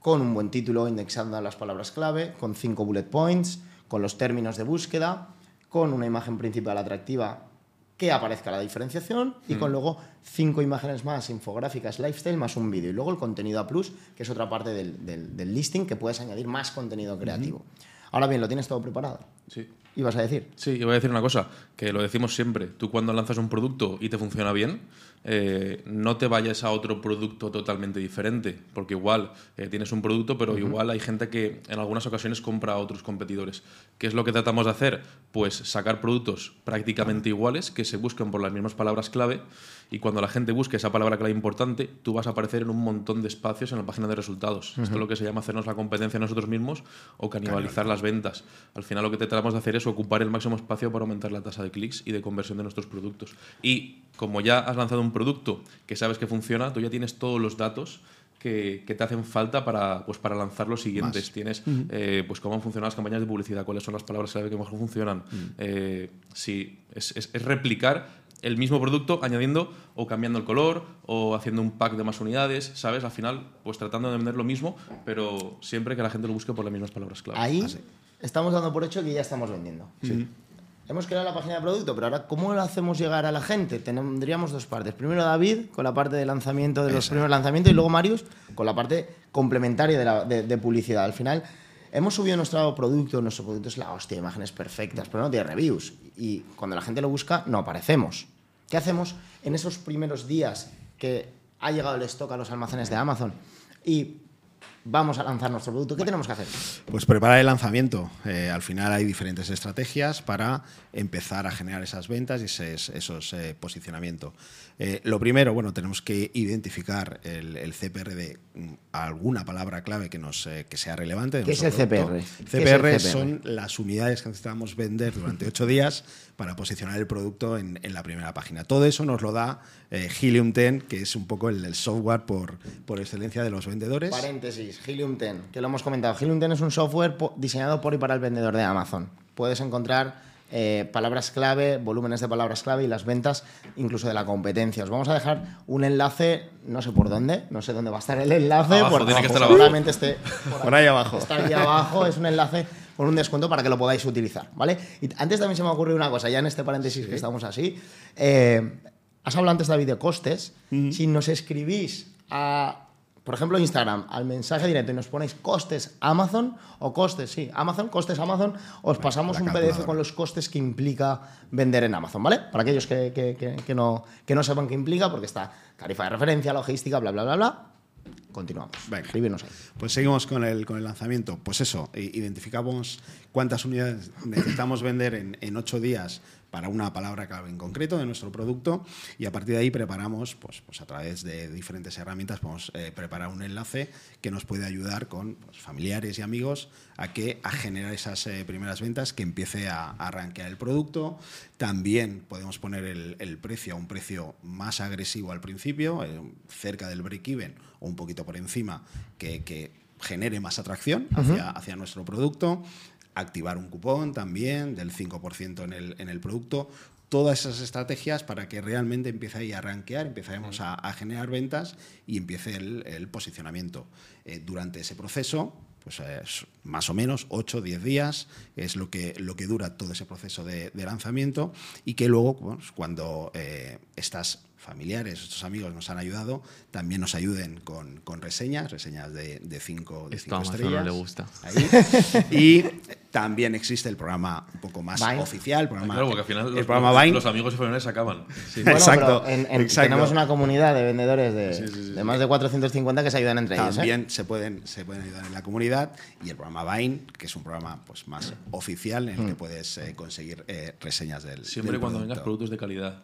con un buen título indexando las palabras clave, con cinco bullet points, con los términos de búsqueda con una imagen principal atractiva que aparezca la diferenciación y mm. con luego cinco imágenes más infográficas lifestyle más un vídeo y luego el contenido a plus que es otra parte del, del, del listing que puedes añadir más contenido creativo. Mm -hmm. Ahora bien, ¿lo tienes todo preparado? Sí. ¿Ibas a decir? Sí, iba a decir una cosa, que lo decimos siempre. Tú cuando lanzas un producto y te funciona bien, eh, no te vayas a otro producto totalmente diferente, porque igual eh, tienes un producto, pero igual hay gente que en algunas ocasiones compra a otros competidores. ¿Qué es lo que tratamos de hacer? Pues sacar productos prácticamente iguales que se busquen por las mismas palabras clave y cuando la gente busque esa palabra clave importante, tú vas a aparecer en un montón de espacios en la página de resultados. Esto es lo que se llama hacernos la competencia nosotros mismos o canibalizar las ventas. Al final lo que tratamos de hacer es ocupar el máximo espacio para aumentar la tasa de clics y de conversión de nuestros productos. Y como ya has lanzado un producto que sabes que funciona, tú ya tienes todos los datos que, te hacen falta para, pues, para lanzar los siguientes. Tienes eh, pues cómo han funcionado las campañas de publicidad, cuáles son las palabras clave que mejor funcionan. Eh, sí, es, es replicar el mismo producto añadiendo o cambiando el color o haciendo un pack de más unidades, ¿sabes? Al final, pues tratando de vender lo mismo, pero siempre que la gente lo busque por las mismas palabras clave. Ahí estamos dando por hecho que ya estamos vendiendo. Sí. Hemos creado la página de producto, pero ahora, ¿cómo lo hacemos llegar a la gente? Tendríamos dos partes. Primero David, con la parte de lanzamiento de los primeros lanzamientos, y luego Marius, con la parte complementaria de, de publicidad. Al final, hemos subido nuestro producto, nuestro producto es la hostia, imágenes perfectas, pero no tiene reviews. Y cuando la gente lo busca, no aparecemos. ¿Qué hacemos en esos primeros días que ha llegado el stock a los almacenes de Amazon y vamos a lanzar nuestro producto? ¿Qué tenemos que hacer? Pues preparar el lanzamiento. Eh, al final hay diferentes estrategias para empezar a generar esas ventas y esos eh, posicionamientos. Eh, lo primero, bueno, tenemos que identificar el, CPR de mm, alguna palabra clave que, nos, eh, que sea relevante. ¿Qué es el CPR? CPR, son las unidades que necesitamos vender durante ocho días para posicionar el producto en, la primera página. Todo eso nos lo da eh, Helium 10, que es un poco el, software por, por excelencia de los vendedores. Paréntesis, Helium 10, que lo hemos comentado. Helium 10 es un software diseñado por y para el vendedor de Amazon. Puedes encontrar eh, palabras clave, volúmenes de palabras clave y las ventas incluso de la competencia. Os vamos a dejar un enlace, no sé por dónde, no sé dónde va a estar el enlace, abajo, tiene que estar seguramente esté *laughs* por, ahí abajo. Está ahí abajo, es un enlace con un descuento para que lo podáis utilizar, ¿vale? Y antes también se me ocurrió una cosa, ya en este paréntesis que estamos así, eh, has hablado antes, David, de costes. Si nos escribís a por ejemplo, Instagram, al mensaje directo y nos ponéis costes Amazon o costes, sí, Amazon, costes Amazon, os pasamos un PDF con los costes que implica vender en Amazon, ¿vale? Para aquellos que, que, no, que no sepan qué implica, porque está tarifa de referencia, logística, bla, bla, bla, bla. Continuamos. Venga. Ahí. Pues seguimos con el, con el lanzamiento. Pues eso, identificamos cuántas unidades necesitamos vender en, en ocho días para una palabra clave en concreto de nuestro producto y a partir de ahí preparamos, pues, pues a través de diferentes herramientas, podemos eh, preparar un enlace que nos puede ayudar con pues, familiares y amigos a que a generar esas eh, primeras ventas, que empiece a, arranquear el producto. También podemos poner el, precio a un precio más agresivo al principio, eh, cerca del break-even o un poquito por encima, que, genere más atracción hacia, hacia nuestro producto activar un cupón también del 5% en el, en el producto. Todas esas estrategias para que realmente empiece a arranquear, empezaremos a, generar ventas y empiece el, posicionamiento. Eh, durante ese proceso, pues más o menos 8 o 10 días es lo que, lo que dura todo ese proceso de, lanzamiento y que luego pues, cuando eh, estás familiares, estos amigos nos han ayudado, también nos ayuden con, con reseñas, reseñas de, de cinco, de cinco estrellas. No le gusta. *laughs* Y también existe el programa un poco más oficial, programa, claro, porque al final el los, programa los, amigos y familiares acaban. exacto, Tenemos una comunidad de vendedores de, de, más de 450 que se ayudan entre ellos. ¿eh? También se, pueden, se pueden ayudar en la comunidad y el programa Vine, que es un programa pues, más oficial en el que mm. puedes eh, conseguir eh, reseñas del Siempre cuando vengas productos de calidad.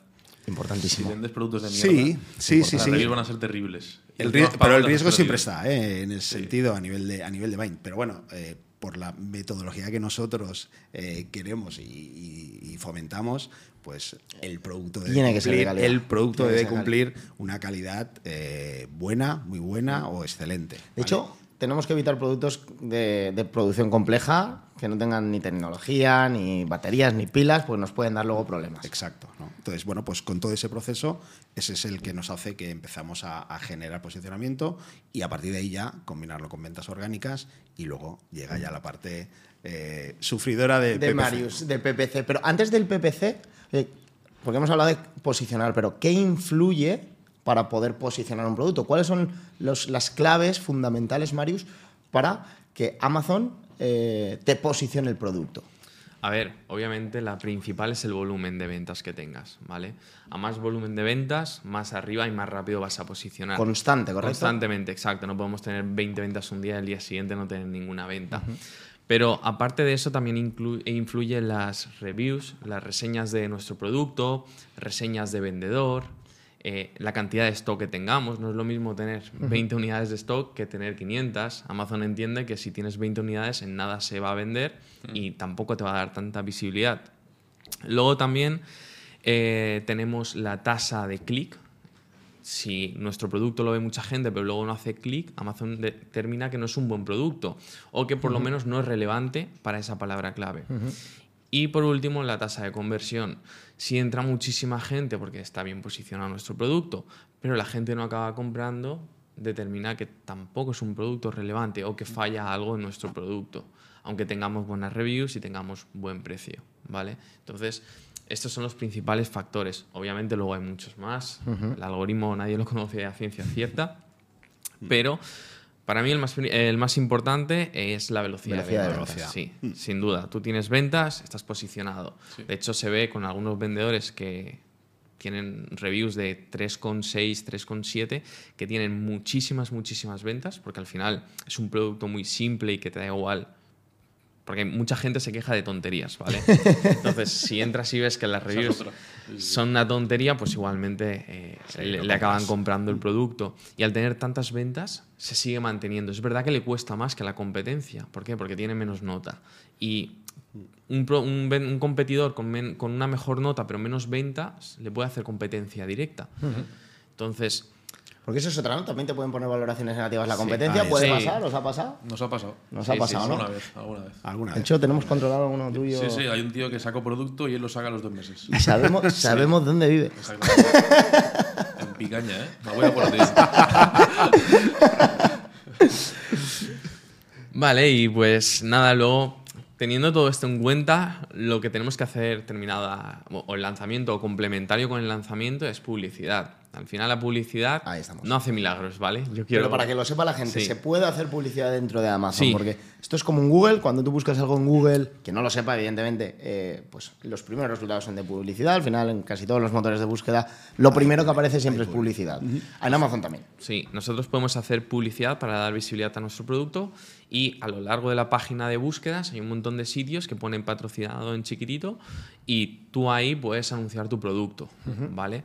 Importantísimo. Si vendes productos de mierda, sí, sí, sí, van a ser terribles. pero el riesgo siempre está, ¿eh? en ese sentido, a nivel de, a nivel de Vine. Pero bueno, eh, por la metodología que nosotros eh, queremos y, fomentamos, pues el producto debe Tiene cumplir, el producto debe cumplir una calidad buena, muy buena o excelente. De hecho, tenemos que evitar productos de, producción compleja que no tengan ni tecnología, ni baterías, ni pilas, pues nos pueden dar luego problemas. Exacto. Entonces, bueno, pues con todo ese proceso, ese es el que nos hace que empezamos a, generar posicionamiento y a partir de ahí ya combinarlo con ventas orgánicas y luego llega ya la parte eh, sufridora de, de Marius, de PPC. Pero antes del PPC, eh, porque hemos hablado de posicionar, pero ¿qué influye para poder posicionar un producto. ¿Cuáles son las claves fundamentales, Marius, para que Amazon eh, te posicione el producto? A ver, obviamente la principal es el volumen de ventas que tengas, ¿vale? A más volumen de ventas, más arriba y más rápido vas a posicionar. Constante, ¿correcto? Constantemente, exacto. No podemos tener 20 ventas un día y el día siguiente no tener ninguna venta. Pero aparte de eso también inclu- influyen las reviews, las reseñas de nuestro producto, reseñas de vendedor, eh, la cantidad de stock que tengamos. No es lo mismo tener 20 unidades de stock que tener 500. Amazon entiende que si tienes 20 unidades en nada se va a vender y tampoco te va a dar tanta visibilidad. Luego también eh, tenemos la tasa de clic. Si nuestro producto lo ve mucha gente pero luego no hace clic, Amazon determina que no es un buen producto o que por lo menos no es relevante para esa palabra clave. Y por último, la tasa de conversión. Si entra muchísima gente porque está bien posicionado nuestro producto, pero la gente no acaba comprando, determina que tampoco es un producto relevante o que falla algo en nuestro producto, aunque tengamos buenas reviews y tengamos buen precio, ¿vale? Entonces, estos son los principales factores. Obviamente luego hay muchos más. El algoritmo nadie lo conoce a ciencia cierta, pero para mí el más, el más importante es la velocidad, Velocidad de de ventas. ventas. Sí, sin duda. Tú tienes ventas, estás posicionado. De hecho, se ve con algunos vendedores que tienen reviews de 3,6, 3,7, que tienen muchísimas, muchísimas ventas, porque al final es un producto muy simple y que te da igual. Porque mucha gente se queja de tonterías, ¿vale? *laughs* Entonces, si entras y ves que las reviews son una tontería, pues igualmente eh, le, le acaban comprando el producto. Y al tener tantas ventas, se sigue manteniendo. Es verdad que le cuesta más que a la competencia. ¿Por qué? Porque tiene menos nota. Y un, pro- un ven- un competidor con, men- con una mejor nota pero menos ventas le puede hacer competencia directa. Entonces, Porque eso es otra, ¿no? También te pueden poner valoraciones negativas la competencia. ahí ¿Puede sí. pasar? ¿Os ha pasado? Nos ha pasado. Nos Sí, ha pasado, sí, ¿no? Alguna vez, alguna vez. ¿Alguna De vez? hecho, tenemos controlado alguno tuyo. Sí, sí, hay un tío que sacó producto y él lo saca a los dos meses. Y *laughs* sabemos, sabemos dónde vive. Exactamente. en picaña, ¿eh? Me voy a por ti. *laughs* Vale, y pues nada, luego, teniendo todo esto en cuenta, lo que tenemos que hacer terminada, o el lanzamiento, o complementario con el lanzamiento, es publicidad. Al final la publicidad Ahí no hace milagros, ¿vale? Yo Pero para que lo sepa la gente, Sí. se puede hacer publicidad dentro de Amazon. Sí. Porque esto es como un Google. Cuando tú buscas algo en Google, que no lo sepa, evidentemente, eh, pues los primeros resultados son de publicidad. Al final, en casi todos los motores de búsqueda, lo primero que aparece siempre es publicidad. En Amazon también. Sí, nosotros podemos hacer publicidad para dar visibilidad a nuestro producto y a lo largo de la página de búsquedas hay un montón de sitios que ponen patrocinado en chiquitito y tú ahí puedes anunciar tu producto, ¿vale?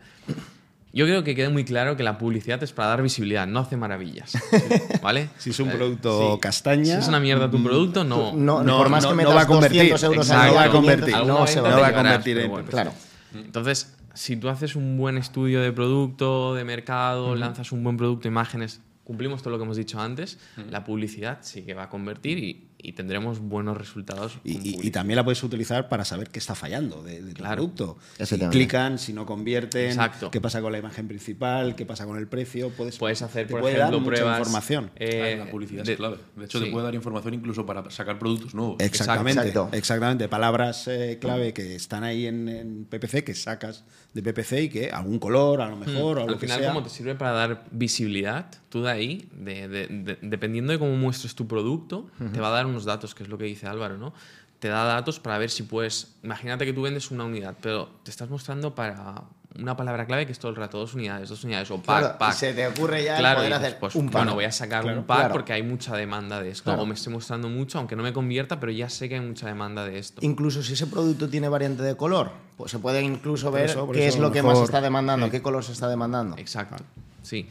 Yo creo que quede muy claro que la publicidad es para dar visibilidad, no hace maravillas, *laughs* ¿vale? Si es un Eh, producto sí. castaña. Si es una mierda tu producto, no. No, No, por más no- que no metas va a convertir. 200 euros Exacto. No va a 500, convertir. No se va no va a convertir en bueno. Claro. Entonces, si tú haces un buen estudio de producto, de mercado, lanzas un buen producto, imágenes, cumplimos todo lo que hemos dicho antes, la publicidad sí que va a convertir y, y tendremos buenos resultados. Y, también la puedes utilizar para saber qué está fallando de, de tu producto. Si clican, si no convierten, Exacto. qué pasa con la imagen principal, qué pasa con el precio. Puedes, Puedes hacer, por puede dar ejemplo, mucha pruebas. información. eh, la publicidad de- es clave. De hecho, sí. te puede dar información incluso para sacar productos nuevos. Exactamente, Exacto. exactamente. Palabras eh, clave que están ahí en, en PPC, que sacas de PPC y que algún color, a lo mejor, o Mm. Al lo que final, sea. como te sirve para dar visibilidad, tú de ahí, de- de- de- dependiendo de cómo muestres tu producto, te va a dar unos datos, que es lo que dice Álvaro, ¿no? Te da datos para ver si puedes. Imagínate que tú vendes una unidad, pero te estás mostrando para una palabra clave que es todo el rato dos unidades, dos unidades, o pack, Claro, pack. se te ocurre ya Claro, poder dices, hacer pues, un pack. Bueno, voy a sacar Claro, un pack claro. porque hay mucha demanda de esto. Claro. O me estoy mostrando mucho, aunque no me convierta, pero ya sé que hay mucha demanda de esto. Incluso si ese producto tiene variante de color, pues se puede incluso Por ver eso, qué eso es lo lo que más mejor- está demandando, sí. qué color se está demandando. Exacto, sí.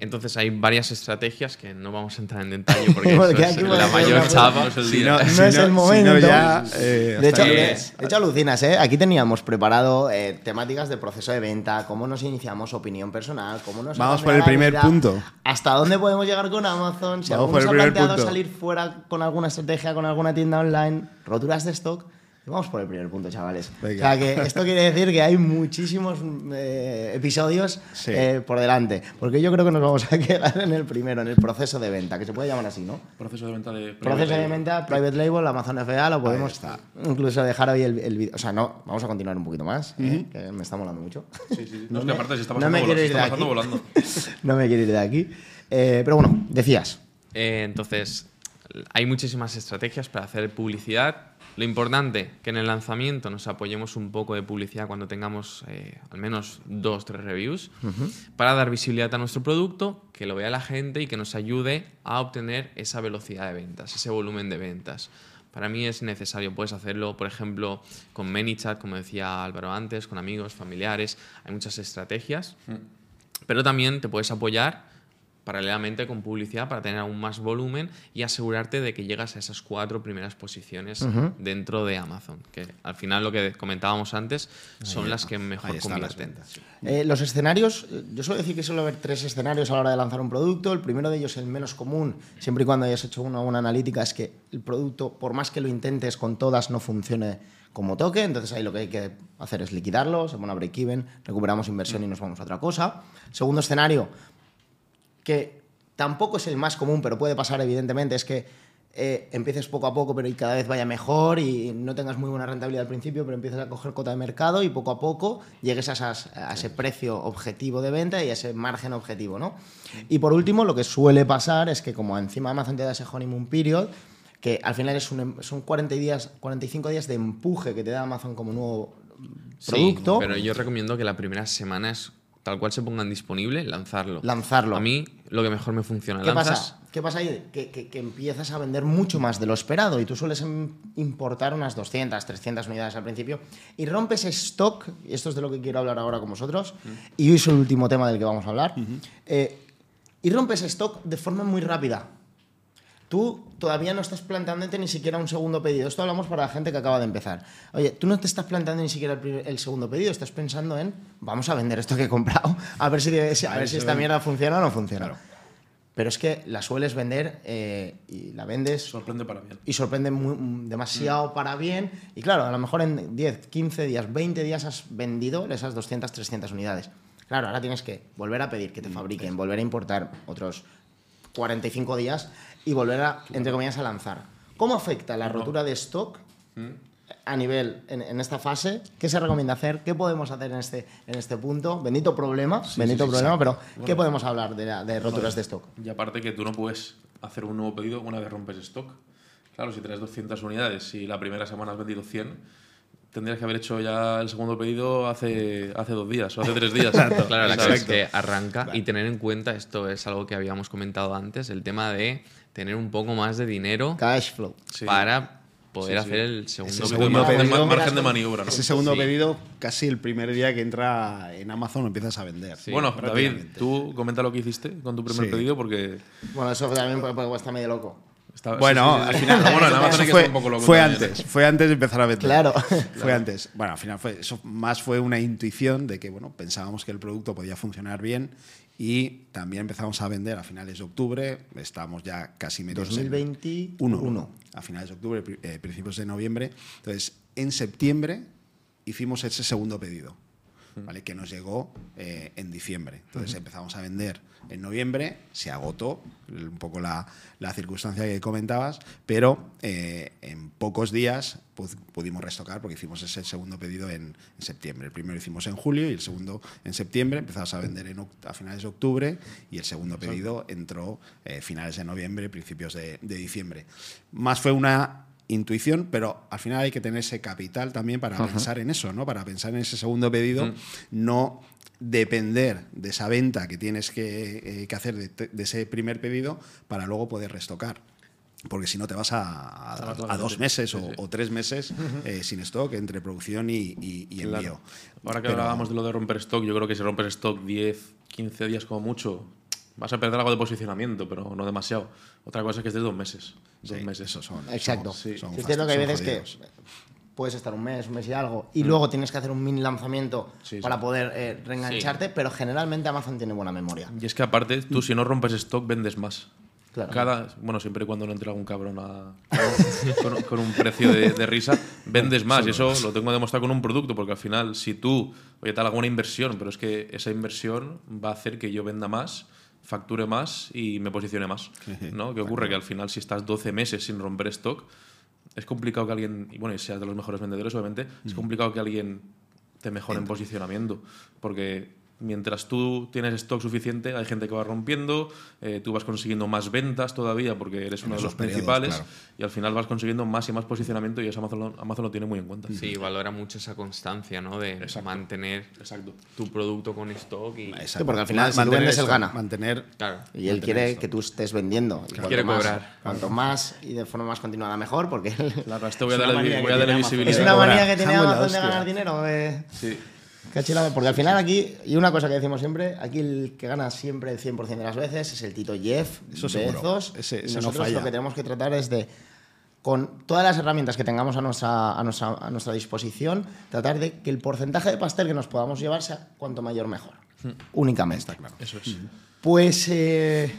Entonces hay varias estrategias que no vamos a entrar en detalle porque, *laughs* Porque eso aquí es la mayor chapa. No es el Si día. no, *laughs* No si es el si momento. no ya, eh, De hecho, de, alucinas, ¿eh? Aquí teníamos preparado eh, temáticas de proceso de venta, cómo nos iniciamos, opinión personal, cómo nos Vamos por el primer vida, punto. hasta dónde podemos llegar con Amazon, si Vamos por el se ha primer planteado punto. salir fuera con alguna estrategia, con alguna tienda online, roturas de stock. Vamos por el primer punto, chavales. Venga. O sea que esto quiere decir que hay muchísimos eh, episodios Sí. eh, por delante. Porque yo creo que nos vamos a quedar en el primero, en el proceso de venta, que se puede llamar así, ¿no? Proceso de venta de. Proceso de venta, private label, Amazon FBA, lo podemos está. incluso dejar hoy el, el vídeo. O sea, no, vamos a continuar un poquito más, eh, que me está molando mucho. Sí, sí. *laughs* No, No es me- que aparte se está no pasando, me quiero volando, se ir de está aquí. pasando volando. *laughs* no me quiero ir de aquí. Eh, pero bueno, decías. Eh, entonces, hay muchísimas estrategias para hacer publicidad. Lo importante, que en el lanzamiento nos apoyemos un poco de publicidad cuando tengamos eh, al menos dos, tres reviews, para dar visibilidad a nuestro producto, que lo vea la gente y que nos ayude a obtener esa velocidad de ventas, ese volumen de ventas. Para mí es necesario, puedes hacerlo, por ejemplo, con ManyChat, como decía Álvaro antes, con amigos, familiares, hay muchas estrategias, pero también te puedes apoyar paralelamente con publicidad para tener aún más volumen y asegurarte de que llegas a esas cuatro primeras posiciones dentro de Amazon, que al final lo que comentábamos antes son las que mejor convierten. sí. Eh, los escenarios, eh, yo suelo decir que suele haber tres escenarios a la hora de lanzar un producto. El primero de ellos, el menos común, siempre y cuando hayas hecho una buena analítica, es que el producto, por más que lo intentes con todas, no funcione como toque. Entonces ahí lo que hay que hacer es liquidarlo, se pone a break-even, recuperamos inversión y nos vamos a otra cosa. Segundo escenario, que tampoco es el más común, pero puede pasar evidentemente, es que eh, empieces poco a poco, pero y cada vez vaya mejor y no tengas muy buena rentabilidad al principio, pero empieces a coger cota de mercado y poco a poco llegues a, esas- a ese precio objetivo de venta y a ese margen objetivo, ¿no? Y por último, lo que suele pasar es que como encima Amazon te da ese honeymoon period, que al final es un, em- son 40 días, 45 días de empuje que te da Amazon como nuevo Sí, producto, pero yo recomiendo que la primera semana es tal cual se pongan disponible, lanzarlo. lanzarlo. A mí lo que mejor me funciona. ¿Qué lanzas, pasa? ¿Qué pasa ahí? Que, que- que empiezas a vender mucho más de lo esperado y tú sueles em- importar unas 200, 300 unidades al principio y rompes stock, y esto es de lo que quiero hablar ahora con vosotros, y hoy es el último tema del que vamos a hablar, eh, y rompes stock de forma muy rápida. Tú todavía no estás planteándote ni siquiera un segundo pedido. Esto hablamos para la gente que acaba de empezar. Oye, tú no te estás planteando ni siquiera el, primer- el segundo pedido, estás pensando en, vamos a vender esto que he comprado, *laughs* a ver si, a ver si esta mierda funciona o no funciona. Claro. Pero es que la sueles vender eh, y la vendes Sorprende para bien. y sorprende muy- mm, demasiado para bien. Y claro, a lo mejor en 10, 15 días, 20 días has vendido esas 200, 300 unidades. Claro, ahora tienes que volver a pedir que te fabriquen, volver a importar otros 45 días y volver a, entre comillas, a lanzar. ¿Cómo afecta la rotura de stock a nivel, en, en esta fase? ¿Qué se recomienda hacer? ¿Qué podemos hacer en este, en este punto? Bendito problema, bendito sí, problema, pero ¿qué podemos hablar de, la- de roturas de stock? Y aparte que tú no puedes hacer un nuevo pedido una vez rompes stock. Claro, si traes 200 unidades y la primera semana has vendido 100, tendrías que haber hecho ya el segundo pedido hace, hace dos días o hace tres días. *laughs* Claro, la cosa es que arranca y tener en cuenta, esto es algo que habíamos comentado antes, el tema de tener un poco más de dinero Cash flow. Sí. para poder Sí, sí. hacer el segundo Ese segundo pedido- mar- margen de maniobra. ¿no? Ese segundo Sí. pedido, casi el primer día que entra en Amazon lo empiezas a vender. bueno, David, tú comenta lo que hiciste con tu primer Sí. pedido porque Bueno, eso también puede, puede estar medio loco. está- Bueno, sí, sí, sí, al final, *laughs* bueno, fue, un poco loco fue también, ¿eh? antes, fue antes de empezar a vender. Claro. Fue *laughs* antes. Bueno, al final fue eso más fue una intuición de que bueno pensábamos que el producto podía funcionar bien y también empezamos a vender a finales de octubre. Estamos ya casi metidos en 2021. uno, a finales de octubre, eh, principios de noviembre. Entonces, en septiembre hicimos ese segundo pedido, ¿vale? que nos llegó eh, en diciembre. Entonces empezamos a vender en noviembre, se agotó un poco la, la circunstancia que comentabas, pero eh, en pocos días pu- pudimos restocar porque hicimos ese segundo pedido en, en septiembre. El primero hicimos en julio y el segundo en septiembre. Empezamos a vender en a finales de octubre y el segundo pedido entró eh, finales de noviembre, principios de, de diciembre. Más fue una intuición, pero al final hay que tener ese capital también para pensar en eso, ¿no? Para pensar en ese segundo pedido, no depender de esa venta que tienes que, eh, que hacer de, de ese primer pedido para luego poder restocar. Porque si no te vas a, a- dos meses Sí, o, sí. o tres meses eh, sin stock entre producción y, y- y Claro. envío. Ahora que Pero- hablábamos de lo de romper stock, yo creo que si rompes stock 10, 15 días como mucho, vas a perder algo de posicionamiento, pero no demasiado. Otra cosa es que estés dos meses. Dos Sí, meses. esos son- Exacto. son- Sí, son es cierto que hay veces jodidos. que puedes estar un mes, un mes y algo, y luego tienes que hacer un mini lanzamiento Sí, sí. para poder eh, reengancharte, pero generalmente Amazon tiene buena memoria. Y es que aparte, tú si no rompes stock, vendes más. Claro. Cada, bueno, siempre y cuando no entre algún cabrón a- *laughs* con, con un precio de, de risa, vendes más. Y eso lo tengo que demostrar con un producto, porque al final, si tú, oye, tal, alguna inversión, pero es que esa inversión va a hacer que yo venda más, facture más y me posicione más. ¿no? ¿Qué ocurre? Que al final, si estás 12 meses sin romper stock, es complicado que alguien, y bueno, y seas de los mejores vendedores, obviamente, es complicado que alguien te mejore en posicionamiento, porque mientras tú tienes stock suficiente, hay gente que va rompiendo, eh, tú vas consiguiendo más ventas todavía porque eres uno de los periodos, principales claro. y al final vas consiguiendo más y más posicionamiento y eso Amazon lo, Amazon lo tiene muy en cuenta. Sí, valora mucho esa constancia, ¿no? De Exacto. mantener Exacto. tu producto con stock y... Exacto. porque al final, si tú vendes, él gana. Mantener. Claro. Y él Mantener quiere esto. que tú estés vendiendo. Cuanto Quiere más- cobrar. Cuanto más y de forma más continuada mejor, porque él- Claro, esto voy a es una darle, manía que voy a darle tiene Amazon. visibilidad. Es una manía que tiene Amazon de ganar dinero. eh. Sí. Porque al final aquí, y una cosa que decimos siempre, aquí el que gana siempre el 100% de las veces es el Tito Jeff Eso. Bezos. Ese- y ese no nosotros falla. lo que tenemos que tratar es de, con todas las herramientas que tengamos a nuestra, a nuestra, a nuestra disposición, tratar de que el porcentaje de pastel que nos podamos llevar sea cuanto mayor mejor. Hmm. Únicamente. Está claro. Eso es. Pues eh,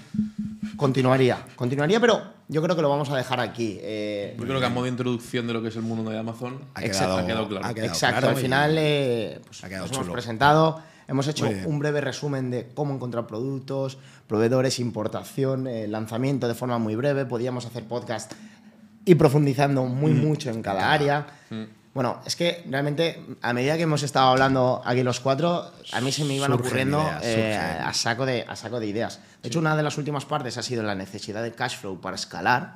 continuaría, continuaría, pero yo creo que lo vamos a dejar aquí. eh, Yo creo que a modo de introducción de lo que es el mundo de Amazon Ha quedado, Ha quedado claro. ha quedado Exacto, claro al final eh, pues, ha quedado nos hemos presentado, hemos hecho un breve resumen de cómo encontrar productos, proveedores, importación, eh, lanzamiento de forma muy breve. Podíamos hacer podcast y profundizando muy Mm. mucho en cada área. Bueno, es que realmente a medida que hemos estado hablando aquí los cuatro, a mí se me iban Surgen ocurriendo ideas, eh, a, saco de, a saco de ideas. De hecho, una de las últimas partes ha sido la necesidad de cash flow para escalar.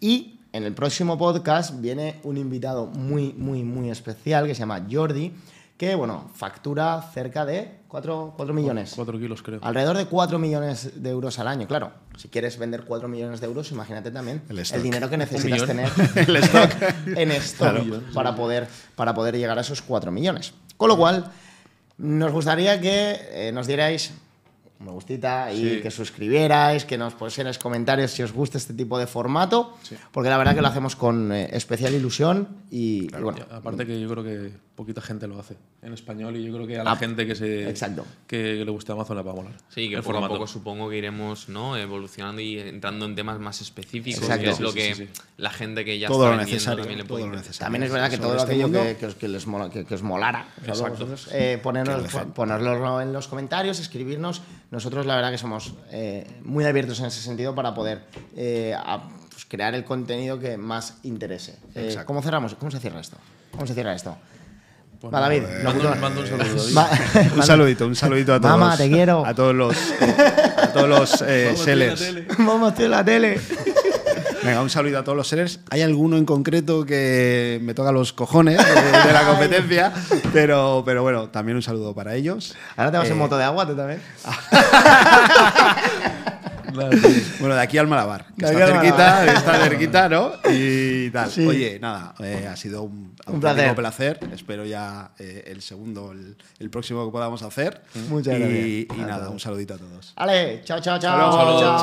Y en el próximo podcast viene un invitado muy, muy, muy especial que se llama Jordi, que, bueno, factura cerca de 4, millones. 4 kilos, creo. Alrededor de 4 millones de euros al año. Claro, si quieres vender 4 millones de euros, imagínate también El dinero que necesitas tener *laughs* El stock. en stock *laughs* para, poder, para poder llegar a esos 4 millones. Con lo cual, nos gustaría que eh, nos dierais me gustita y Sí. que suscribierais, que nos pusierais comentarios si os gusta este tipo de formato, porque la verdad que lo hacemos con eh, especial ilusión y, y bueno, aparte que yo creo que poquita gente lo hace en español y yo creo que a la Ah, gente que se exacto. que le guste Amazon le va a molar. Sí, que El poco formato. a poco supongo que iremos ¿no? evolucionando y entrando en temas más específicos, Exacto. que es Sí, lo sí, que sí, sí. la gente que ya todo está lo necesario. también le todo puede lo necesario. También es verdad que todo este aquello mundo. que, que os, que les mola- que- que os molara, o sea, Exacto. vosotros, eh, ponernos- ponerlo en los comentarios, escribirnos. Nosotros la verdad que somos eh, muy abiertos en ese sentido para poder eh, a- pues, crear el contenido que más interese. Eh. ¿Cómo cerramos? ¿Cómo se cierra esto? ¿Cómo se cierra esto? Pues Va, David, locutor. mando, mando un saludo. *laughs* David. *laughs* Un saludito, un saludito a todos. Mamá, te quiero. A todos los, a todos los eh, Vamos, tele. Vamos, tío, la tele. Venga, un saludo a todos los sellers. Hay alguno en concreto que me toca los cojones de, de la *laughs* competencia, pero, pero bueno, también un saludo para ellos. Ahora te vas en Eh, moto de agua, tú también. *laughs* Bueno, de aquí al Malabar, que está cerquita, Malabar. está cerquita, ¿no? Y *laughs* tal. Sí. Oye, nada, eh, ha sido un, Un placer. placer. Espero ya eh, el segundo, el, el próximo que podamos hacer. Muchas y, gracias. Y nada, un saludito a todos. Ale, chao, chao, chao. Chao, Chao. gracias.